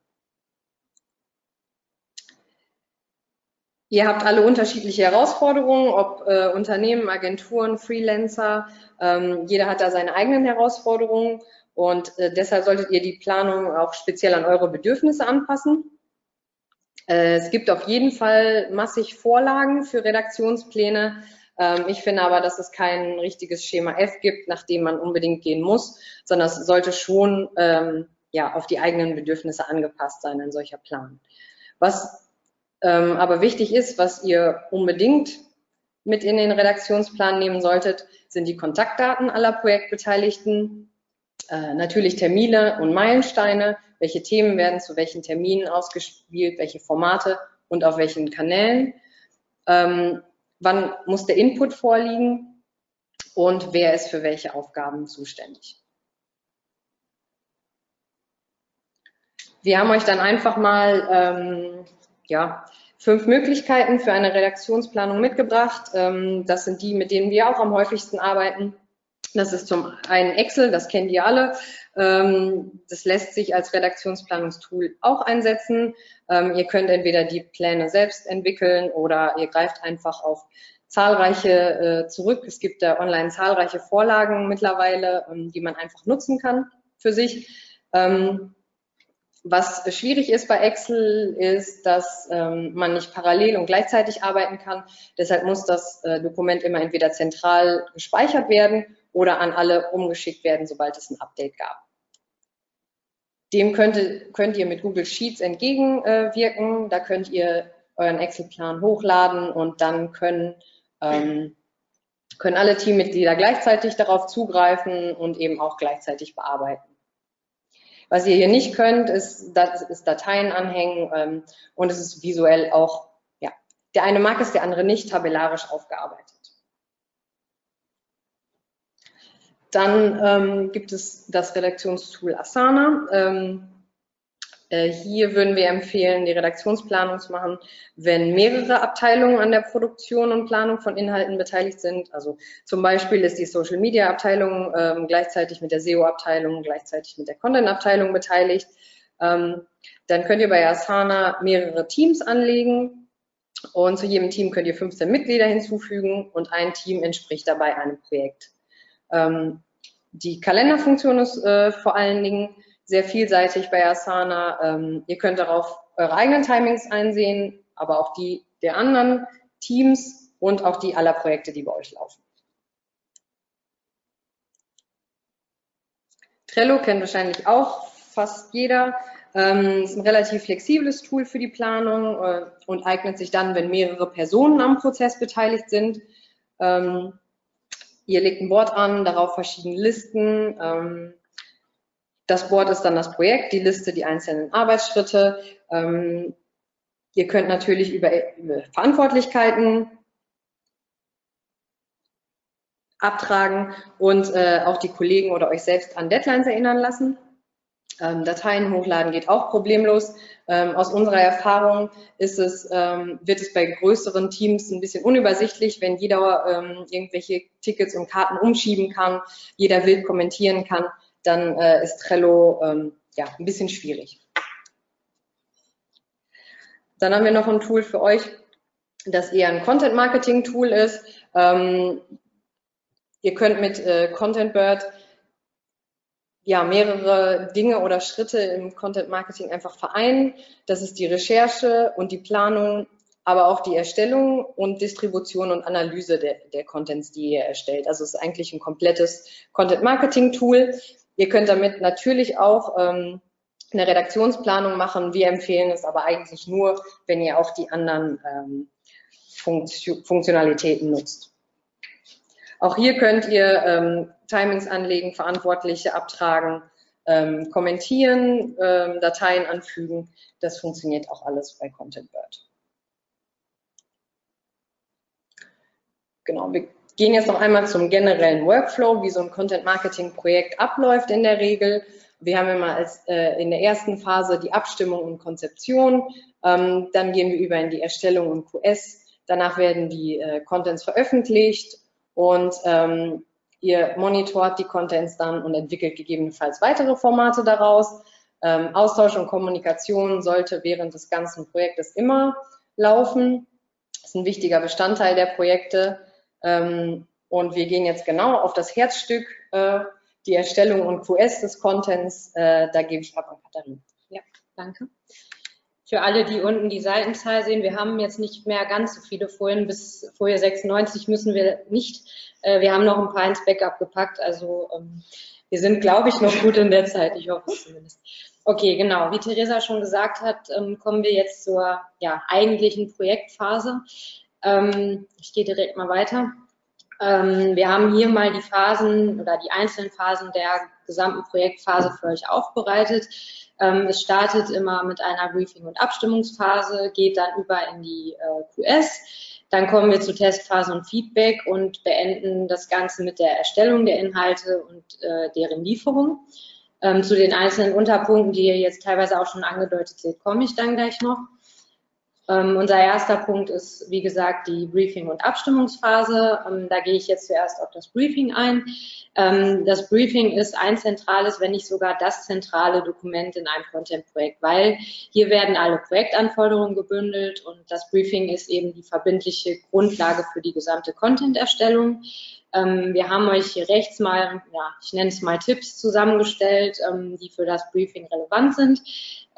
Ihr habt alle unterschiedliche Herausforderungen, ob äh, Unternehmen, Agenturen, Freelancer. Ähm, jeder hat da seine eigenen Herausforderungen und äh, deshalb solltet ihr die Planung auch speziell an eure Bedürfnisse anpassen. Äh, es gibt auf jeden Fall massig Vorlagen für Redaktionspläne. Ähm, ich finde aber, dass es kein richtiges Schema F gibt, nach dem man unbedingt gehen muss, sondern es sollte schon ähm, ja, auf die eigenen Bedürfnisse angepasst sein, ein solcher Plan. Was ähm, aber wichtig ist, was ihr unbedingt mit in den Redaktionsplan nehmen solltet, sind die Kontaktdaten aller Projektbeteiligten, äh, natürlich Termine und Meilensteine, welche Themen werden zu welchen Terminen ausgespielt, welche Formate und auf welchen Kanälen. Ähm, wann muss der Input vorliegen und wer ist für welche Aufgaben zuständig. Wir haben euch dann einfach mal ähm, ja, fünf Möglichkeiten für eine Redaktionsplanung mitgebracht. Ähm, das sind die, mit denen wir auch am häufigsten arbeiten. Das ist zum einen Excel, das kennt ihr alle. Ähm, das lässt sich als Redaktionsplanungstool auch einsetzen. Ähm, ihr könnt entweder die Pläne selbst entwickeln oder ihr greift einfach auf zahlreiche äh, zurück. Es gibt da online zahlreiche Vorlagen mittlerweile, die man einfach nutzen kann für sich. Was schwierig ist bei Excel, ist, dass ähm, man nicht parallel und gleichzeitig arbeiten kann. Deshalb muss das äh, Dokument immer entweder zentral gespeichert werden oder an alle umgeschickt werden, sobald es ein Update gab. Dem könnte, könnt ihr mit Google Sheets entgegenwirken. Äh, da könnt ihr euren Excel-Plan hochladen und dann können, ähm, können alle Teammitglieder gleichzeitig darauf zugreifen und eben auch gleichzeitig bearbeiten. Was ihr hier nicht könnt, ist, das ist Dateien anhängen ähm, und es ist visuell auch, ja, der eine mag es, der andere nicht, tabellarisch aufgearbeitet. Dann ähm, gibt es das Redaktionstool Asana. Ähm, äh, hier würden wir empfehlen, die Redaktionsplanung zu machen, wenn mehrere Abteilungen an der Produktion und Planung von Inhalten beteiligt sind. Also zum Beispiel ist die Social Media Abteilung ähm, gleichzeitig mit der SEO Abteilung, gleichzeitig mit der Content Abteilung beteiligt. Ähm, dann könnt ihr bei Asana mehrere Teams anlegen und zu jedem Team könnt ihr 15 Mitglieder hinzufügen und ein Team entspricht dabei einem Projekt. Ähm, die Kalenderfunktion ist äh, vor allen Dingen sehr vielseitig bei Asana. Ähm, ihr könnt darauf eure eigenen Timings einsehen, aber auch die der anderen Teams und auch die aller Projekte, die bei euch laufen. Trello kennt wahrscheinlich auch fast jeder. Ähm, ist ein relativ flexibles Tool für die Planung äh, und eignet sich dann, wenn mehrere Personen am Prozess beteiligt sind. Ähm, ihr legt ein Board an, darauf verschiedene Listen. Ähm, das Board ist dann das Projekt, die Liste, die einzelnen Arbeitsschritte. Ähm, ihr könnt natürlich über, über Verantwortlichkeiten abtragen und äh, auch die Kollegen oder euch selbst an Deadlines erinnern lassen. Ähm, Dateien hochladen geht auch problemlos. Ähm, aus unserer Erfahrung ist es, ähm, wird es bei größeren Teams ein bisschen unübersichtlich, wenn jeder ähm, irgendwelche Tickets und Karten umschieben kann, jeder wild kommentieren kann, dann äh, ist Trello ähm, ja, ein bisschen schwierig. Dann haben wir noch ein Tool für euch, das eher ein Content-Marketing-Tool ist. Ähm, ihr könnt mit äh, ContentBird ja, mehrere Dinge oder Schritte im Content Marketing einfach vereinen. Das ist die Recherche und die Planung, aber auch die Erstellung und Distribution und Analyse der, der Contents, die ihr erstellt. Also es ist eigentlich ein komplettes Content Marketing Tool. Ihr könnt damit natürlich auch ähm, eine Redaktionsplanung machen. Wir empfehlen es aber eigentlich nur, wenn ihr auch die anderen ähm, Funktionalitäten nutzt. Auch hier könnt ihr ähm, Timings anlegen, Verantwortliche abtragen, ähm, kommentieren, ähm, Dateien anfügen. Das funktioniert auch alles bei ContentBird. Genau, wir gehen jetzt noch einmal zum generellen Workflow, wie so ein Content-Marketing-Projekt abläuft in der Regel. Wir haben immer als, äh, in der ersten Phase die Abstimmung und Konzeption. Ähm, dann gehen wir über in die Erstellung und QS. Danach werden die äh, Contents veröffentlicht und ähm, ihr monitort die Contents dann und entwickelt gegebenenfalls weitere Formate daraus. Ähm, Austausch und Kommunikation sollte während des ganzen Projektes immer laufen. Das ist ein wichtiger Bestandteil der Projekte. Ähm, und wir gehen jetzt genau auf das Herzstück, äh, die Erstellung und QS des Contents. Äh, da gebe ich ab an Katharina. Ja, danke für alle, die unten die Seitenzahl sehen, wir haben jetzt nicht mehr ganz so viele Folien. Bis Folie 96 müssen wir nicht. Äh, wir haben noch ein paar ins Backup gepackt. Also ähm, wir sind, glaube ich, noch gut in der Zeit. Ich hoffe es zumindest. Okay, genau. Wie Theresa schon gesagt hat, ähm, kommen wir jetzt zur ja, eigentlichen Projektphase. Ähm, ich gehe direkt mal weiter. Wir haben hier mal die Phasen oder die einzelnen Phasen der gesamten Projektphase für euch aufbereitet. Ähm, es startet immer mit einer Briefing- und Abstimmungsphase, geht dann über in die äh, QS. Dann kommen wir zu Testphase und Feedback und beenden das Ganze mit der Erstellung der Inhalte und äh, deren Lieferung. Ähm, zu den einzelnen Unterpunkten, die ihr jetzt teilweise auch schon angedeutet seht, komme ich dann gleich noch. Ähm, unser erster Punkt ist, wie gesagt, die Briefing- und Abstimmungsphase. Ähm, da gehe ich jetzt zuerst auf das Briefing ein. Ähm, das Briefing ist ein zentrales, wenn nicht sogar das zentrale Dokument in einem Content-Projekt, weil hier werden alle Projektanforderungen gebündelt und das Briefing ist eben die verbindliche Grundlage für die gesamte Content-Erstellung. Ähm, wir haben euch hier rechts mal, ja, ich nenne es mal Tipps zusammengestellt, ähm, die für das Briefing relevant sind.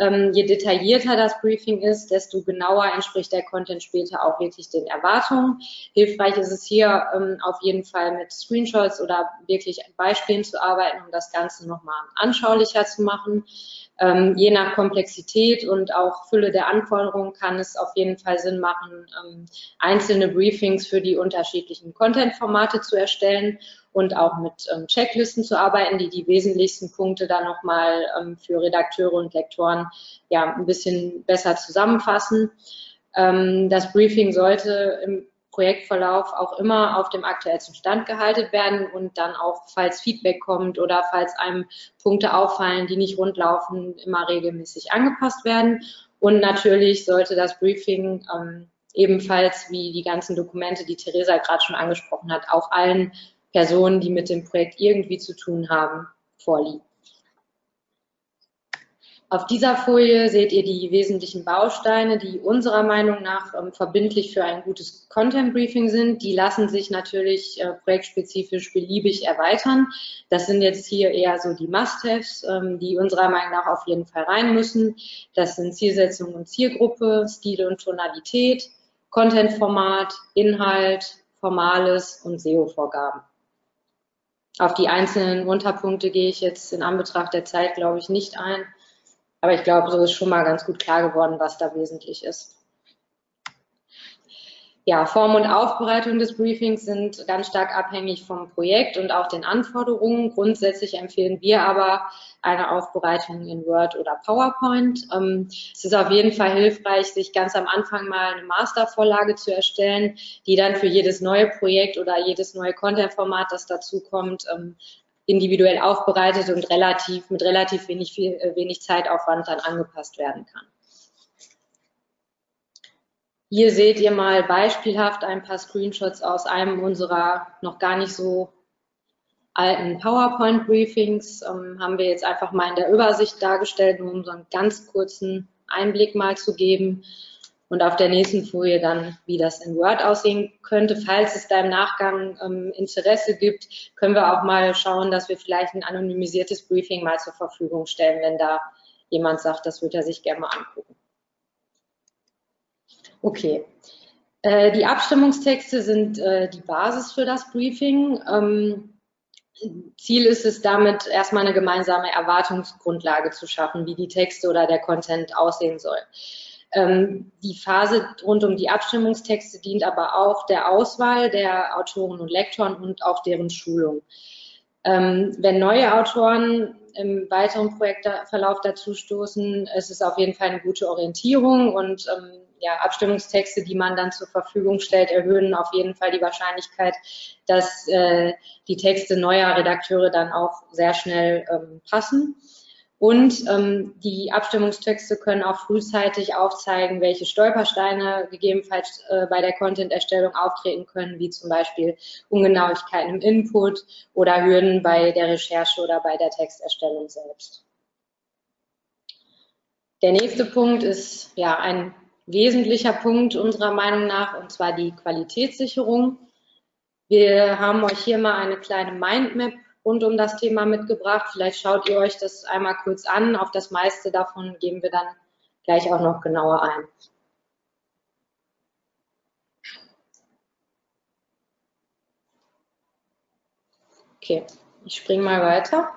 Ähm, je detaillierter das Briefing ist, desto genauer entspricht der Content später auch wirklich den Erwartungen. Hilfreich ist es hier ähm, auf jeden Fall mit Screenshots oder wirklich Beispielen zu arbeiten, um das Ganze nochmal anschaulicher zu machen. Ähm, je nach Komplexität und auch Fülle der Anforderungen kann es auf jeden Fall Sinn machen, ähm, einzelne Briefings für die unterschiedlichen Content-Formate zu erstellen und auch mit ähm, Checklisten zu arbeiten, die die wesentlichsten Punkte dann nochmal ähm, für Redakteure und Lektoren ja ein bisschen besser zusammenfassen. Ähm, das Briefing sollte im Projektverlauf auch immer auf dem aktuellsten Stand gehalten werden und dann auch, falls Feedback kommt oder falls einem Punkte auffallen, die nicht rundlaufen, immer regelmäßig angepasst werden. Und natürlich sollte das Briefing ähm, ebenfalls wie die ganzen Dokumente, die Theresa gerade schon angesprochen hat, auch allen Personen, die mit dem Projekt irgendwie zu tun haben, vorliegen. Auf dieser Folie seht ihr die wesentlichen Bausteine, die unserer Meinung nach ähm, verbindlich für ein gutes Content Briefing sind. Die lassen sich natürlich äh, projektspezifisch beliebig erweitern. Das sind jetzt hier eher so die Must-Haves, ähm, die unserer Meinung nach auf jeden Fall rein müssen. Das sind Zielsetzung und Zielgruppe, Stil und Tonalität, Content-Format, Inhalt, Formales und SEO-Vorgaben. Auf die einzelnen Unterpunkte gehe ich jetzt in Anbetracht der Zeit, glaube ich, nicht ein. Aber ich glaube, so ist schon mal ganz gut klar geworden, was da wesentlich ist. Ja, Form und Aufbereitung des Briefings sind ganz stark abhängig vom Projekt und auch den Anforderungen. Grundsätzlich empfehlen wir aber eine Aufbereitung in Word oder PowerPoint. Ähm, es ist auf jeden Fall hilfreich, sich ganz am Anfang mal eine Mastervorlage zu erstellen, die dann für jedes neue Projekt oder jedes neue Content-Format, das dazukommt, ähm, individuell aufbereitet und relativ mit relativ wenig, viel, äh, wenig Zeitaufwand dann angepasst werden kann. Hier seht ihr mal beispielhaft ein paar Screenshots aus einem unserer noch gar nicht so alten PowerPoint-Briefings. Ähm, haben wir jetzt einfach mal in der Übersicht dargestellt, um so einen ganz kurzen Einblick mal zu geben und auf der nächsten Folie dann, wie das in Word aussehen könnte. Falls es da im Nachgang ähm, Interesse gibt, können wir auch mal schauen, dass wir vielleicht ein anonymisiertes Briefing mal zur Verfügung stellen, wenn da jemand sagt, das würde er sich gerne mal angucken. Okay. Äh, die Abstimmungstexte sind äh, die Basis für das Briefing. Ähm, Ziel ist es damit, erstmal eine gemeinsame Erwartungsgrundlage zu schaffen, wie die Texte oder der Content aussehen soll. Ähm, die Phase rund um die Abstimmungstexte dient aber auch der Auswahl der Autoren und Lektoren und auch deren Schulung. Ähm, wenn neue Autoren im weiteren Projektverlauf dazu stoßen, ist es auf jeden Fall eine gute Orientierung und ähm, ja, Abstimmungstexte, die man dann zur Verfügung stellt, erhöhen auf jeden Fall die Wahrscheinlichkeit, dass äh, die Texte neuer Redakteure dann auch sehr schnell ähm, passen. Und ähm, die Abstimmungstexte können auch frühzeitig aufzeigen, welche Stolpersteine gegebenenfalls äh, bei der Content-Erstellung auftreten können, wie zum Beispiel Ungenauigkeiten im Input oder Hürden bei der Recherche oder bei der Texterstellung selbst. Der nächste Punkt ist ja ein wesentlicher Punkt unserer Meinung nach, und zwar die Qualitätssicherung. Wir haben euch hier mal eine kleine Mindmap rund um das Thema mitgebracht. Vielleicht schaut ihr euch das einmal kurz an. Auf das meiste davon gehen wir dann gleich auch noch genauer ein. Okay, ich springe mal weiter.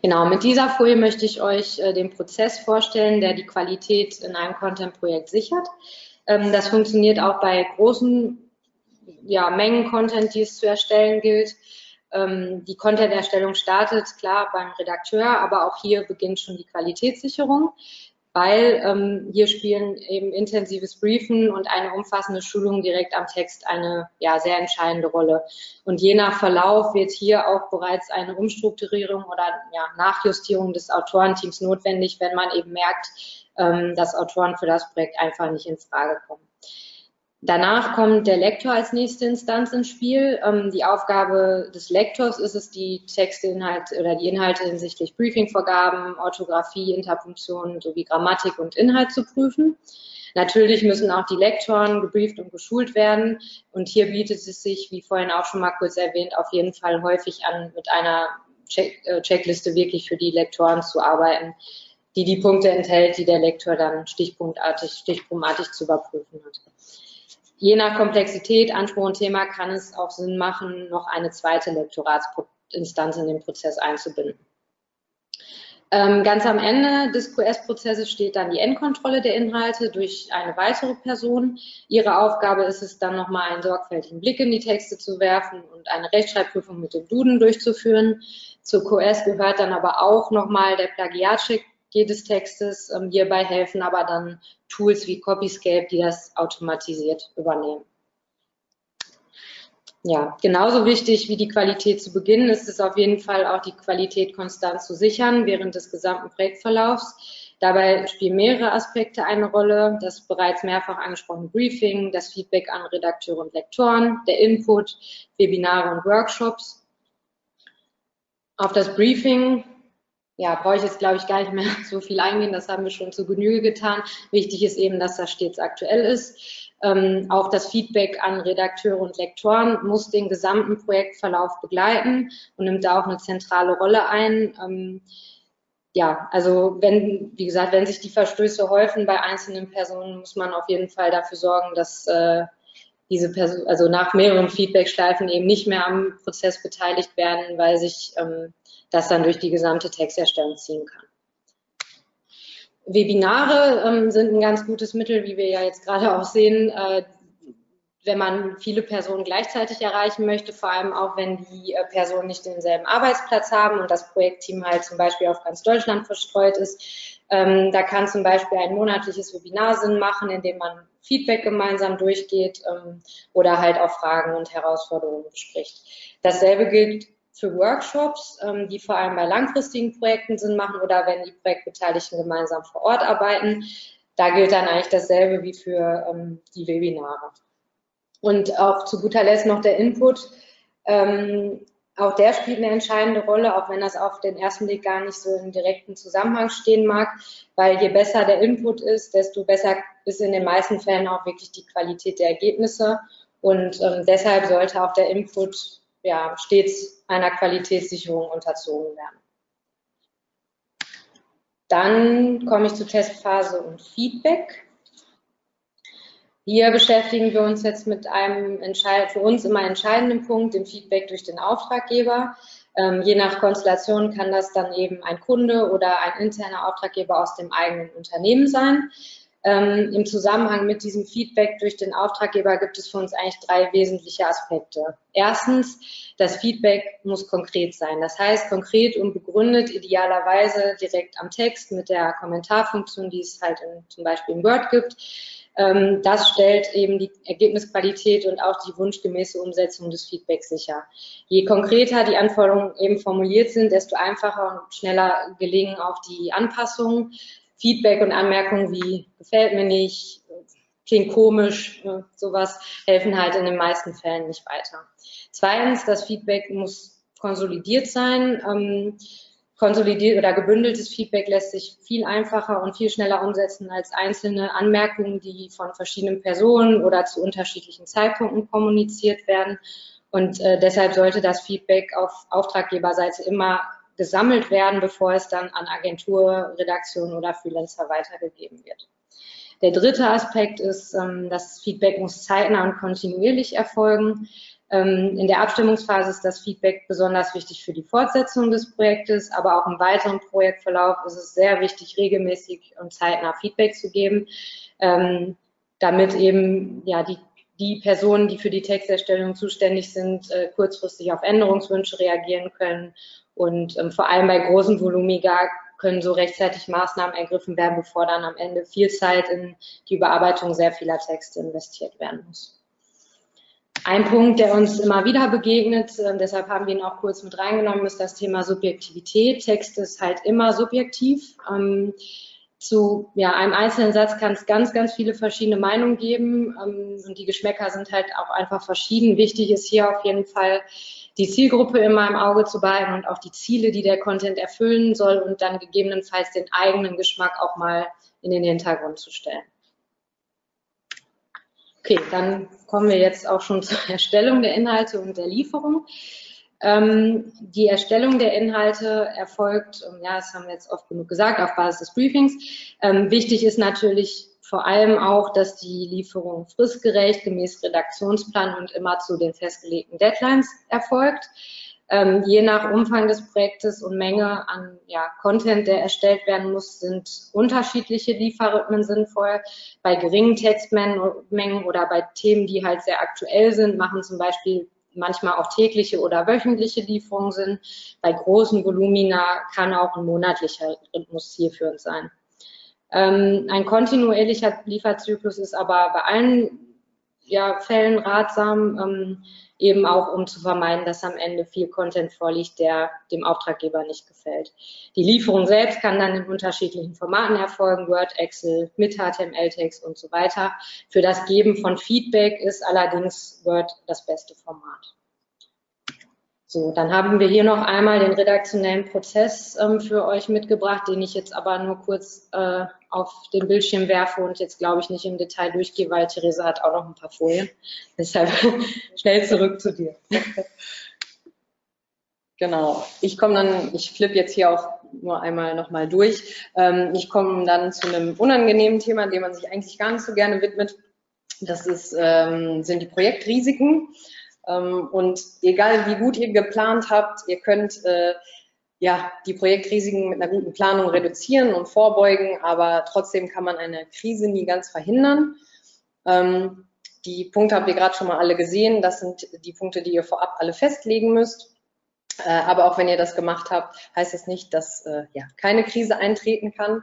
Genau, mit dieser Folie möchte ich euch äh, den Prozess vorstellen, der die Qualität in einem Content-Projekt sichert. Ähm, das funktioniert auch bei großen ja, Mengen Content, die es zu erstellen gilt. Ähm, die Content-Erstellung startet klar beim Redakteur, aber auch hier beginnt schon die Qualitätssicherung, weil ähm, hier spielen eben intensives Briefen und eine umfassende Schulung direkt am Text eine ja, sehr entscheidende Rolle. Und je nach Verlauf wird hier auch bereits eine Umstrukturierung oder ja, Nachjustierung des Autorenteams notwendig, wenn man eben merkt, ähm, dass Autoren für das Projekt einfach nicht in Frage kommen. Danach kommt der Lektor als nächste Instanz ins Spiel. Ähm, die Aufgabe des Lektors ist es, die Texteinhalte oder die Inhalte hinsichtlich Briefingvorgaben, Orthographie, Interpunktion sowie Grammatik und Inhalt zu prüfen. Natürlich müssen auch die Lektoren gebrieft und geschult werden. Und hier bietet es sich, wie vorhin auch schon mal kurz erwähnt, auf jeden Fall häufig an, mit einer Check äh, Checkliste wirklich für die Lektoren zu arbeiten, die die Punkte enthält, die der Lektor dann stichpunktartig, stichpunktartig zu überprüfen hat je nach Komplexität, Anspruch und Thema kann es auch Sinn machen, noch eine zweite Lektoratsinstanz in den Prozess einzubinden. Ähm, ganz am Ende des QS-Prozesses steht dann die Endkontrolle der Inhalte durch eine weitere Person. Ihre Aufgabe ist es dann nochmal einen sorgfältigen Blick in die Texte zu werfen und eine Rechtschreibprüfung mit dem Duden durchzuführen. Zur QS gehört dann aber auch nochmal der Plagiatcheck jedes Textes. Ähm, hierbei helfen aber dann Tools wie Copyscape, die das automatisiert übernehmen. Ja, genauso wichtig wie die Qualität zu beginnen ist es auf jeden Fall auch die Qualität konstant zu sichern während des gesamten Projektverlaufs. Dabei spielen mehrere Aspekte eine Rolle. Das bereits mehrfach angesprochene Briefing, das Feedback an Redakteure und Lektoren, der Input, Webinare und Workshops. Auf das Briefing ja, brauche ich jetzt, glaube ich, gar nicht mehr <laughs> so viel eingehen. Das haben wir schon zu Genüge getan. Wichtig ist eben, dass das stets aktuell ist. Ähm, auch das Feedback an Redakteure und Lektoren muss den gesamten Projektverlauf begleiten und nimmt da auch eine zentrale Rolle ein. Ähm, ja, also wenn, wie gesagt, wenn sich die Verstöße häufen bei einzelnen Personen, muss man auf jeden Fall dafür sorgen, dass äh, diese Person, also nach mehreren Feedbackschleifen eben nicht mehr am Prozess beteiligt werden, weil sich ähm, das dann durch die gesamte Texterstellung ziehen kann. Webinare ähm, sind ein ganz gutes Mittel, wie wir ja jetzt gerade auch sehen, äh, wenn man viele Personen gleichzeitig erreichen möchte, vor allem auch wenn die äh, Personen nicht denselben Arbeitsplatz haben und das Projektteam halt zum Beispiel auf ganz Deutschland verstreut ist. Ähm, da kann zum Beispiel ein monatliches Webinar Sinn machen, in dem man Feedback gemeinsam durchgeht ähm, oder halt auch Fragen und Herausforderungen bespricht. Dasselbe gilt für Workshops, ähm, die vor allem bei langfristigen Projekten Sinn machen oder wenn die Projektbeteiligten gemeinsam vor Ort arbeiten. Da gilt dann eigentlich dasselbe wie für ähm, die Webinare. Und auch zu guter Letzt noch der Input. Ähm, auch der spielt eine entscheidende Rolle, auch wenn das auf den ersten Blick gar nicht so im direkten Zusammenhang stehen mag, weil je besser der Input ist, desto besser ist in den meisten Fällen auch wirklich die Qualität der Ergebnisse. Und ähm, deshalb sollte auch der Input ja, stets einer Qualitätssicherung unterzogen werden. Dann komme ich zur Testphase und Feedback. Hier beschäftigen wir uns jetzt mit einem für uns immer entscheidenden Punkt, dem Feedback durch den Auftraggeber. Ähm, je nach Konstellation kann das dann eben ein Kunde oder ein interner Auftraggeber aus dem eigenen Unternehmen sein. Ähm, Im Zusammenhang mit diesem Feedback durch den Auftraggeber gibt es für uns eigentlich drei wesentliche Aspekte. Erstens, das Feedback muss konkret sein. Das heißt, konkret und begründet, idealerweise direkt am Text mit der Kommentarfunktion, die es halt in, zum Beispiel im Word gibt. Ähm, das stellt eben die Ergebnisqualität und auch die wunschgemäße Umsetzung des Feedbacks sicher. Je konkreter die Anforderungen eben formuliert sind, desto einfacher und schneller gelingen auch die Anpassungen. Feedback und Anmerkungen wie gefällt mir nicht, klingt komisch, äh, sowas helfen halt in den meisten Fällen nicht weiter. Zweitens, das Feedback muss konsolidiert sein. Ähm, konsolidiert oder gebündeltes Feedback lässt sich viel einfacher und viel schneller umsetzen als einzelne Anmerkungen, die von verschiedenen Personen oder zu unterschiedlichen Zeitpunkten kommuniziert werden. Und äh, deshalb sollte das Feedback auf Auftraggeberseite immer gesammelt werden, bevor es dann an Agentur, Redaktion oder Freelancer weitergegeben wird. Der dritte Aspekt ist, ähm, das Feedback muss zeitnah und kontinuierlich erfolgen. Ähm, in der Abstimmungsphase ist das Feedback besonders wichtig für die Fortsetzung des Projektes, aber auch im weiteren Projektverlauf ist es sehr wichtig, regelmäßig und zeitnah Feedback zu geben, ähm, damit eben ja die die Personen, die für die Texterstellung zuständig sind, äh, kurzfristig auf Änderungswünsche reagieren können und ähm, vor allem bei großen Volumiga können so rechtzeitig Maßnahmen ergriffen werden, bevor dann am Ende viel Zeit in die Überarbeitung sehr vieler Texte investiert werden muss. Ein Punkt, der uns immer wieder begegnet, äh, deshalb haben wir ihn auch kurz mit reingenommen, ist das Thema Subjektivität. Text ist halt immer subjektiv. Zu ja, einem einzelnen Satz kann es ganz, ganz viele verschiedene Meinungen geben ähm, und die Geschmäcker sind halt auch einfach verschieden. Wichtig ist hier auf jeden Fall, die Zielgruppe immer im Auge zu behalten und auch die Ziele, die der Content erfüllen soll und dann gegebenenfalls den eigenen Geschmack auch mal in den Hintergrund zu stellen. Okay, dann kommen wir jetzt auch schon <laughs> zur Erstellung der Inhalte und der Lieferung. Ähm, die Erstellung der Inhalte erfolgt, ja, das haben wir jetzt oft genug gesagt, auf Basis des Briefings. Ähm, wichtig ist natürlich vor allem auch, dass die Lieferung fristgerecht gemäß Redaktionsplan und immer zu den festgelegten Deadlines erfolgt. Ähm, je nach Umfang des Projektes und Menge an ja, Content, der erstellt werden muss, sind unterschiedliche Lieferrhythmen sinnvoll. Bei geringen Textmengen oder bei Themen, die halt sehr aktuell sind, machen zum Beispiel manchmal auch tägliche oder wöchentliche Lieferungen Sinn. Bei großen Volumina kann auch ein monatlicher Rhythmus zielführend sein. Ähm, ein kontinuierlicher Lieferzyklus ist aber bei allen ja, Fällen ratsam, ähm, eben auch um zu vermeiden, dass am Ende viel Content vorliegt, der dem Auftraggeber nicht gefällt. Die Lieferung selbst kann dann in unterschiedlichen Formaten erfolgen, Word, Excel, mit HTML-Text und so weiter. Für das Geben von Feedback ist allerdings Word das beste Format. So, dann haben wir hier noch einmal den redaktionellen Prozess ähm, für euch mitgebracht, den ich jetzt aber nur kurz äh, auf den Bildschirm werfe und jetzt glaube ich nicht im Detail durchgehe, weil Theresa hat auch noch ein paar Folien. <laughs> Deshalb <laughs> schnell zurück zu dir. <laughs> Genau. Ich komme dann, ich flippe jetzt hier auch nur einmal nochmal durch. Ähm, ich komme dann zu einem unangenehmen Thema, dem man sich eigentlich gar nicht so gerne widmet. Das ist, ähm, sind die Projektrisiken. Ähm, und egal wie gut ihr geplant habt, ihr könnt äh, ja die Projektrisiken mit einer guten Planung reduzieren und vorbeugen, aber trotzdem kann man eine Krise nie ganz verhindern. Ähm, die Punkte habt ihr gerade schon mal alle gesehen. Das sind die Punkte, die ihr vorab alle festlegen müsst. Äh, aber auch wenn ihr das gemacht habt, heißt das nicht, dass äh, ja, keine Krise eintreten kann.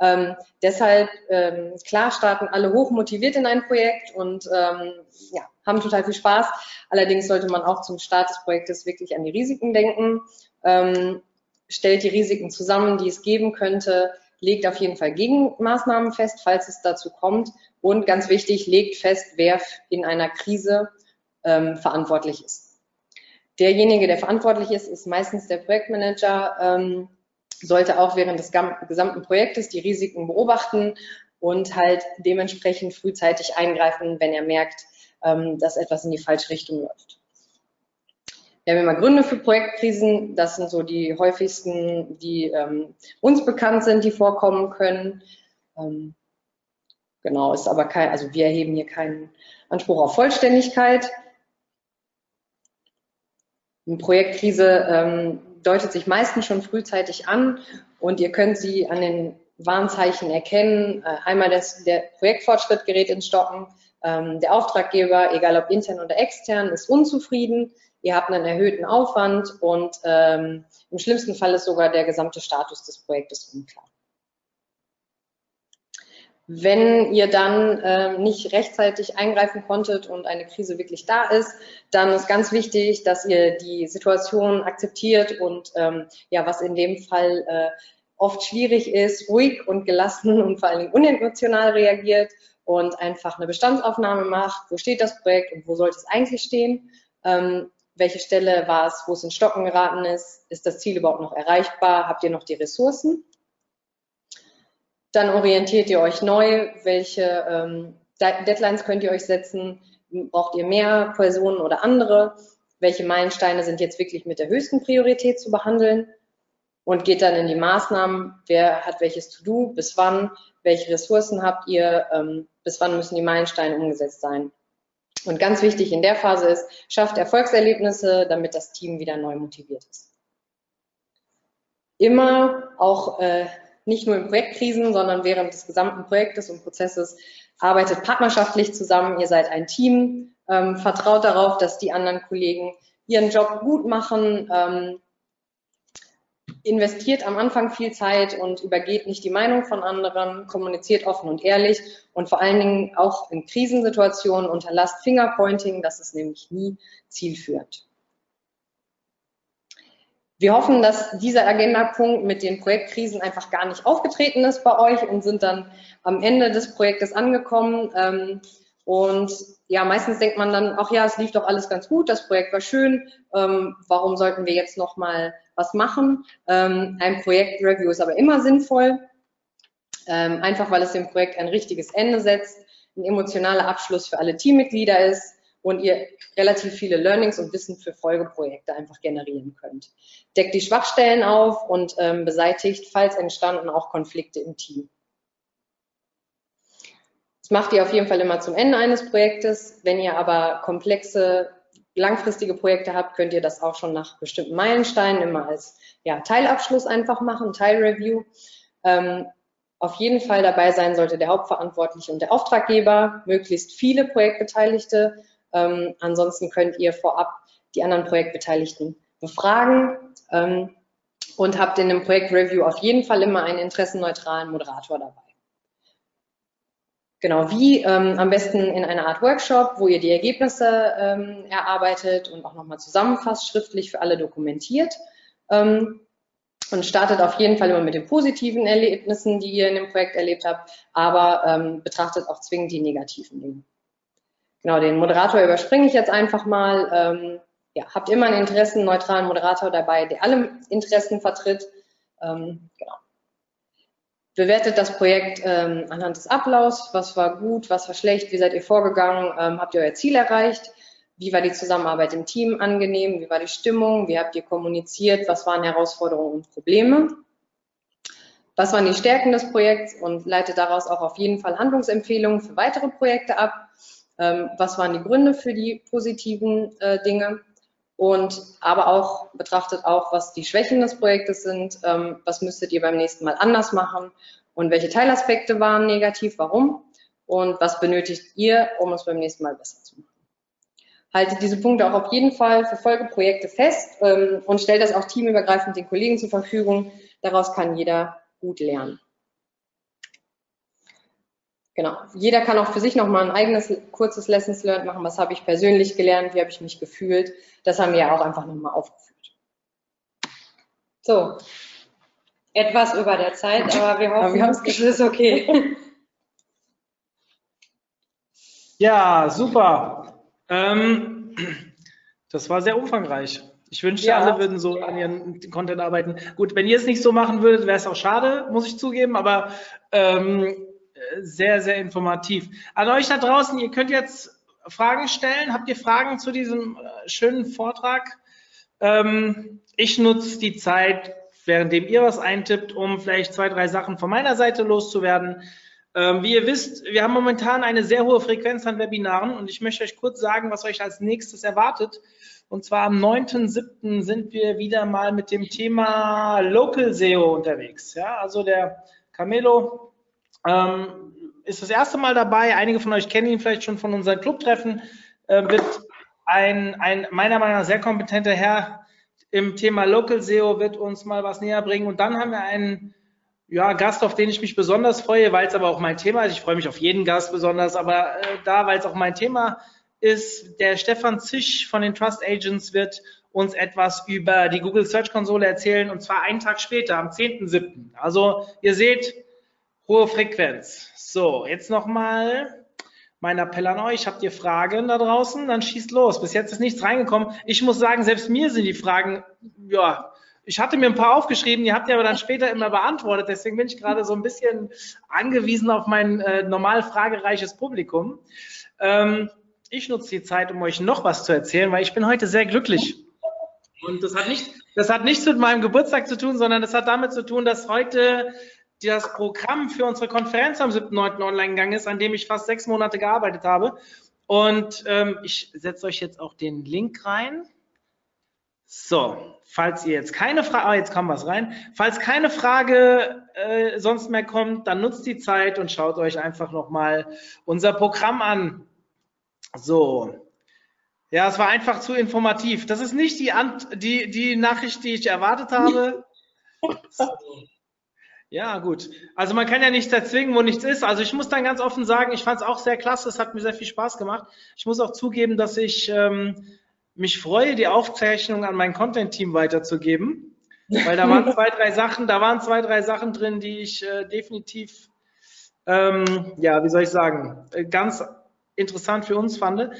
Ähm, deshalb, ähm, klar, starten alle hoch motiviert in ein Projekt und ähm, ja, haben total viel Spaß. Allerdings sollte man auch zum Start des Projektes wirklich an die Risiken denken. Ähm, stellt die Risiken zusammen, die es geben könnte, legt auf jeden Fall Gegenmaßnahmen fest, falls es dazu kommt. Und ganz wichtig, legt fest, wer in einer Krise ähm, verantwortlich ist. Derjenige, der verantwortlich ist, ist meistens der Projektmanager, ähm, sollte auch während des gesamten Projektes die Risiken beobachten und halt dementsprechend frühzeitig eingreifen, wenn er merkt, ähm, dass etwas in die falsche Richtung läuft. Wir haben immer Gründe für Projektkrisen. Das sind so die häufigsten, die ähm, uns bekannt sind, die vorkommen können. Ähm, genau, ist aber kein, also wir erheben hier keinen Anspruch auf Vollständigkeit. Eine Projektkrise deutet sich meistens schon frühzeitig an und ihr könnt sie an den Warnzeichen erkennen. Äh, einmal das, der Projektfortschritt gerät ins Stocken, ähm, der Auftraggeber, egal ob intern oder extern, ist unzufrieden, ihr habt einen erhöhten Aufwand und ähm, im schlimmsten Fall ist sogar der gesamte Status des Projektes unklar. Wenn ihr dann äh, nicht rechtzeitig eingreifen konntet und eine Krise wirklich da ist, dann ist ganz wichtig, dass ihr die Situation akzeptiert und ähm, ja, was in dem Fall äh, oft schwierig ist, ruhig und gelassen <laughs> und vor allen Dingen unemotional reagiert und einfach eine Bestandsaufnahme macht. Wo steht das Projekt und wo sollte es eigentlich stehen? Ähm, welche Stelle war es, wo es in Stocken geraten ist? Ist das Ziel überhaupt noch erreichbar? Habt ihr noch die Ressourcen? Dann orientiert ihr euch neu, welche ähm, Deadlines könnt ihr euch setzen, braucht ihr mehr Personen oder andere, welche Meilensteine sind jetzt wirklich mit der höchsten Priorität zu behandeln? Und geht dann in die Maßnahmen, wer hat welches To-Do, bis wann, welche Ressourcen habt ihr, ähm, bis wann müssen die Meilensteine umgesetzt sein. Und ganz wichtig in der Phase ist, schafft Erfolgserlebnisse, damit das Team wieder neu motiviert ist. Immer auch äh, nicht nur in Projektkrisen, sondern während des gesamten Projektes und Prozesses arbeitet partnerschaftlich zusammen. Ihr seid ein Team, ähm, vertraut darauf, dass die anderen Kollegen ihren Job gut machen, ähm, investiert am Anfang viel Zeit und übergeht nicht die Meinung von anderen, kommuniziert offen und ehrlich und vor allen Dingen auch in Krisensituationen unterlasst Fingerpointing, das ist nämlich nie zielführend. Wir hoffen, dass dieser Agendapunkt mit den Projektkrisen einfach gar nicht aufgetreten ist bei euch und sind dann am Ende des Projektes angekommen. Ähm, und ja, meistens denkt man dann, ach ja, es lief doch alles ganz gut, das Projekt war schön, ähm, warum sollten wir jetzt nochmal was machen? Ähm, ein Projektreview ist aber immer sinnvoll, einfach weil es dem Projekt ein richtiges Ende setzt, ein emotionaler Abschluss für alle Teammitglieder ist und ihr relativ viele Learnings und Wissen für Folgeprojekte einfach generieren könnt. Deckt die Schwachstellen auf und ähm, beseitigt, falls entstanden, auch Konflikte im Team. Das macht ihr auf jeden Fall immer zum Ende eines Projektes. Wenn ihr aber komplexe, langfristige Projekte habt, könnt ihr das auch schon nach bestimmten Meilensteinen immer als ja, Teilabschluss einfach machen, Teilreview. Ähm, auf jeden Fall dabei sein sollte der Hauptverantwortliche und der Auftraggeber, möglichst viele Projektbeteiligte ähm, ansonsten könnt ihr vorab die anderen Projektbeteiligten befragen ähm, und habt in dem Projektreview auf jeden Fall immer einen interessenneutralen Moderator dabei. Genau, wie ähm, am besten in einer Art Workshop, wo ihr die Ergebnisse ähm, erarbeitet und auch nochmal zusammenfasst, schriftlich für alle dokumentiert. Ähm, und startet auf jeden Fall immer mit den positiven Erlebnissen, die ihr in dem Projekt erlebt habt, aber ähm, betrachtet auch zwingend die negativen Dinge. Genau, den Moderator überspringe ich jetzt einfach mal. Ähm, ja, habt immer einen interessenneutralen Moderator dabei, der alle Interessen vertritt. Ähm, genau. Bewertet das Projekt ähm, anhand des Ablaufs. Was war gut, was war schlecht, wie seid ihr vorgegangen, ähm, habt ihr euer Ziel erreicht? Wie war die Zusammenarbeit im Team angenehm? Wie war die Stimmung? Wie habt ihr kommuniziert? Was waren Herausforderungen und Probleme? Was waren die Stärken des Projekts und leitet daraus auch auf jeden Fall Handlungsempfehlungen für weitere Projekte ab? Ähm, was waren die Gründe für die positiven äh, Dinge? Und aber auch betrachtet auch, was die Schwächen des Projektes sind, ähm, was müsstet ihr beim nächsten Mal anders machen und welche Teilaspekte waren negativ, warum und was benötigt ihr, um es beim nächsten Mal besser zu machen haltet diese Punkte auch auf jeden Fall für Folgeprojekte fest ähm, und stellt das auch teamübergreifend den Kollegen zur Verfügung. Daraus kann jeder gut lernen. Genau. Jeder kann auch für sich nochmal ein eigenes kurzes Lessons Learned machen. Was habe ich persönlich gelernt? Wie habe ich mich gefühlt? Das haben wir ja auch einfach nochmal aufgeführt. So. Etwas über der Zeit, aber wir hoffen, aber wir es ist okay. <laughs> Ja, super. Ähm, das war sehr umfangreich. Ich wünschte, ja. alle würden so an ihren Content arbeiten. Gut, wenn ihr es nicht so machen würdet, wäre es auch schade, muss ich zugeben, aber ähm, sehr, sehr informativ. An euch da draußen, ihr könnt jetzt Fragen stellen. Habt ihr Fragen zu diesem äh, schönen Vortrag? Ähm, ich nutze die Zeit, währenddem ihr was eintippt, um vielleicht zwei, drei Sachen von meiner Seite loszuwerden. Ähm, wie ihr wisst, wir haben momentan eine sehr hohe Frequenz an Webinaren und ich möchte euch kurz sagen, was euch als nächstes erwartet. Und zwar am 9.7. sind wir wieder mal mit dem Thema Local SEO unterwegs. Ja, also der Camelo ähm, ist das erste Mal dabei. Einige von euch kennen ihn vielleicht schon von unseren Clubtreffen. Äh, wird ein, ein meiner Meinung nach sehr kompetenter Herr im Thema Local SEO wird uns mal was näher bringen. Und dann haben wir einen ja, Gast, auf den ich mich besonders freue, weil es aber auch mein Thema ist. Ich freue mich auf jeden Gast besonders, aber äh, da, weil es auch mein Thema ist, der Stefan Zisch von den Trust Agents wird uns etwas über die Google Search Konsole erzählen und zwar einen Tag später, am 10.7. Also ihr seht, hohe Frequenz. So, jetzt nochmal mein Appell an euch. Habt ihr Fragen da draußen? Dann schießt los. Bis jetzt ist nichts reingekommen. Ich muss sagen, selbst mir sind die Fragen, ja, ich hatte mir ein paar aufgeschrieben, die habt ihr aber dann später immer beantwortet. Deswegen bin ich gerade so ein bisschen angewiesen auf mein äh, normal fragereiches Publikum. Ähm, ich nutze die Zeit, um euch noch was zu erzählen, weil ich bin heute sehr glücklich. Und das hat nicht, das hat nichts mit meinem Geburtstag zu tun, sondern das hat damit zu tun, dass heute das Programm für unsere Konferenz am 7.9. online gegangen ist, an dem ich fast sechs Monate gearbeitet habe. Und ähm, ich setze euch jetzt auch den Link rein. So, falls ihr jetzt keine Frage, ah, jetzt kam was rein. Falls keine Frage äh, sonst mehr kommt, dann nutzt die Zeit und schaut euch einfach nochmal unser Programm an. So. Ja, es war einfach zu informativ. Das ist nicht die, Ant die, die Nachricht, die ich erwartet habe. <laughs> So. Ja, gut. Also man kann ja nichts erzwingen, wo nichts ist. Also ich muss dann ganz offen sagen, ich fand es auch sehr klasse. Es hat mir sehr viel Spaß gemacht. Ich muss auch zugeben, dass ich ähm, mich freue, die Aufzeichnung an mein Content-Team weiterzugeben, weil da waren <laughs> zwei, drei Sachen, da waren zwei, drei Sachen drin, die ich äh, definitiv, ähm, ja, wie soll ich sagen, äh, ganz interessant für uns fand.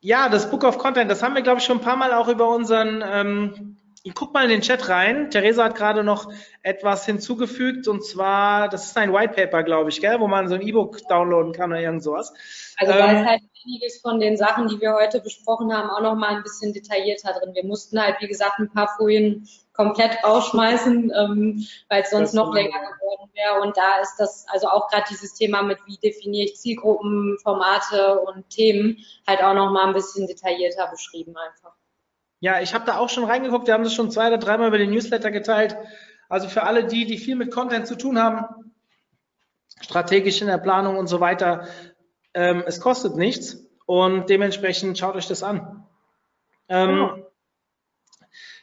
Ja, das Book of Content, das haben wir, glaube ich, schon ein paar Mal auch über unseren, ähm, ich guck mal in den Chat rein. Theresa hat gerade noch etwas hinzugefügt und zwar, das ist ein White Paper, glaube ich, gell, wo man so ein E-Book downloaden kann oder irgend sowas. Also da ähm, ist halt einiges von den Sachen, die wir heute besprochen haben, auch noch mal ein bisschen detaillierter drin. Wir mussten halt, wie gesagt, ein paar Folien komplett rausschmeißen, ähm, weil es sonst noch länger geworden wäre. Und da ist das, also auch gerade dieses Thema mit, wie definiere ich Zielgruppen, Formate und Themen, halt auch noch mal ein bisschen detaillierter beschrieben einfach. Ja, ich habe da auch schon reingeguckt. Wir haben das schon zwei oder dreimal über den Newsletter geteilt. Also für alle die, die viel mit Content zu tun haben, strategisch in der Planung und so weiter, ähm, es kostet nichts und dementsprechend schaut euch das an. Ähm, oh.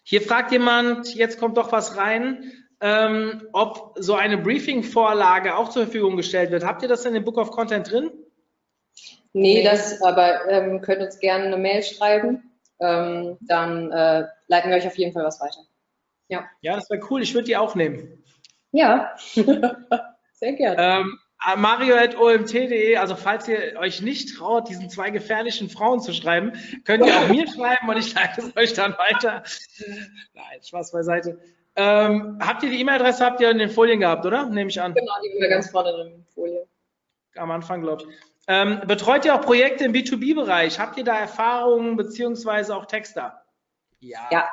Hier fragt jemand, jetzt kommt doch was rein, ähm, ob so eine Briefing-Vorlage auch zur Verfügung gestellt wird. Habt ihr das in dem Book of Content drin? Nee, das, aber ähm, könnt uns gerne eine Mail schreiben. Ähm, dann äh, leiten wir euch auf jeden Fall was weiter. Ja, ja das wäre cool. Ich würde die auch nehmen. Ja, <laughs> sehr gerne. Ähm, mario.omt.de, also falls ihr euch nicht traut, diesen zwei gefährlichen Frauen zu schreiben, könnt ihr auch <laughs> mir schreiben und ich leite es euch dann weiter. Nein, Spaß beiseite. Ähm, habt ihr die E-Mail-Adresse, habt ihr in den Folien gehabt, oder? Nehme ich an. Genau, die haben wir ganz vorne in der Folie. Am Anfang, glaube ich. Ähm, betreut ihr auch Projekte im B2B-Bereich? Habt ihr da Erfahrungen beziehungsweise auch Texter? Ja. Ja,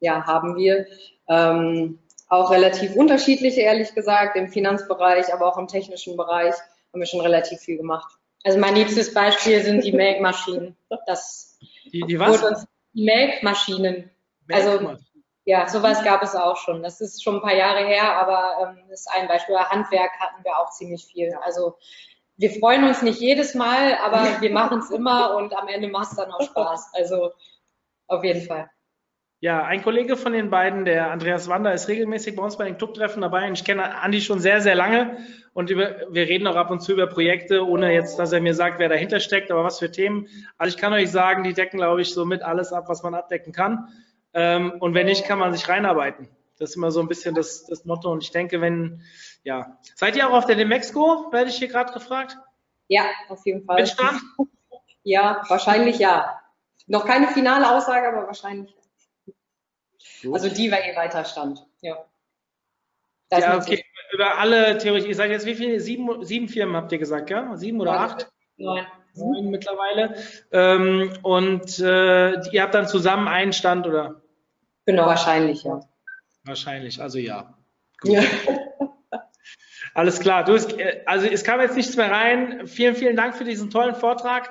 ja haben wir. Ähm, auch relativ unterschiedliche, ehrlich gesagt, im Finanzbereich, aber auch im technischen Bereich haben wir schon relativ viel gemacht. Also mein liebstes Beispiel sind die <laughs> Melkmaschinen. Das die, die was? Uns, die Melkmaschinen. Also ja, sowas gab es auch schon. Das ist schon ein paar Jahre her, aber ähm, das ist ein Beispiel. Handwerk hatten wir auch ziemlich viel. Also wir freuen uns nicht jedes Mal, aber wir machen es immer und am Ende macht es dann auch Spaß. Also auf jeden Fall. Ja, ein Kollege von den beiden, der Andreas Wander, ist regelmäßig bei uns bei den Clubtreffen dabei. Ich kenne Andi schon sehr, sehr lange. Und über, wir reden auch ab und zu über Projekte, ohne jetzt, dass er mir sagt, wer dahinter steckt, aber was für Themen. Also ich kann euch sagen, die decken, glaube ich, so mit alles ab, was man abdecken kann. Ähm, und wenn nicht, kann man sich reinarbeiten. Das ist immer so ein bisschen das, das Motto. Und ich denke, wenn, ja. Seid ihr auch auf der Demexco? Werde ich hier gerade gefragt? Ja, auf jeden Fall. Mit Stand? Ja, wahrscheinlich ja. Noch keine finale Aussage, aber wahrscheinlich. Gut. Also die war ihr weiter Stand. Ja. Das ja, okay. Über alle Theorien. Ihr seid jetzt wie viele? Sieben, sieben Firmen habt ihr gesagt, ja? Sieben oder acht? Neun. Neun mittlerweile. Ähm, und äh, ihr habt dann zusammen einen Stand, oder? Genau, wahrscheinlich, ja. Wahrscheinlich, also ja. Gut. ja. <laughs> Alles klar. Du, also es kam jetzt nichts mehr rein. Vielen, vielen Dank für diesen tollen Vortrag.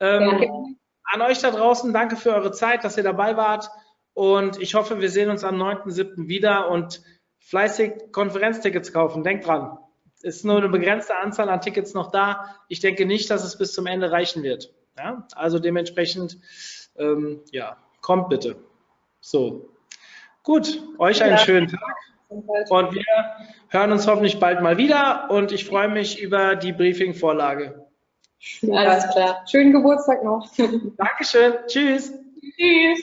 Ähm. An euch da draußen, danke für eure Zeit, dass ihr dabei wart. Und ich hoffe, wir sehen uns am 9.7. wieder und fleißig Konferenztickets kaufen. Denkt dran. Es ist nur eine begrenzte Anzahl an Tickets noch da. Ich denke nicht, dass es bis zum Ende reichen wird. Ja? Also dementsprechend, ähm, ja, kommt bitte. So. Gut, euch einen ja. schönen Tag. Und wir hören uns hoffentlich bald mal wieder und ich freue mich über die Briefing-Vorlage. Alles klar. Schönen Geburtstag noch. Dankeschön. Tschüss. Tschüss.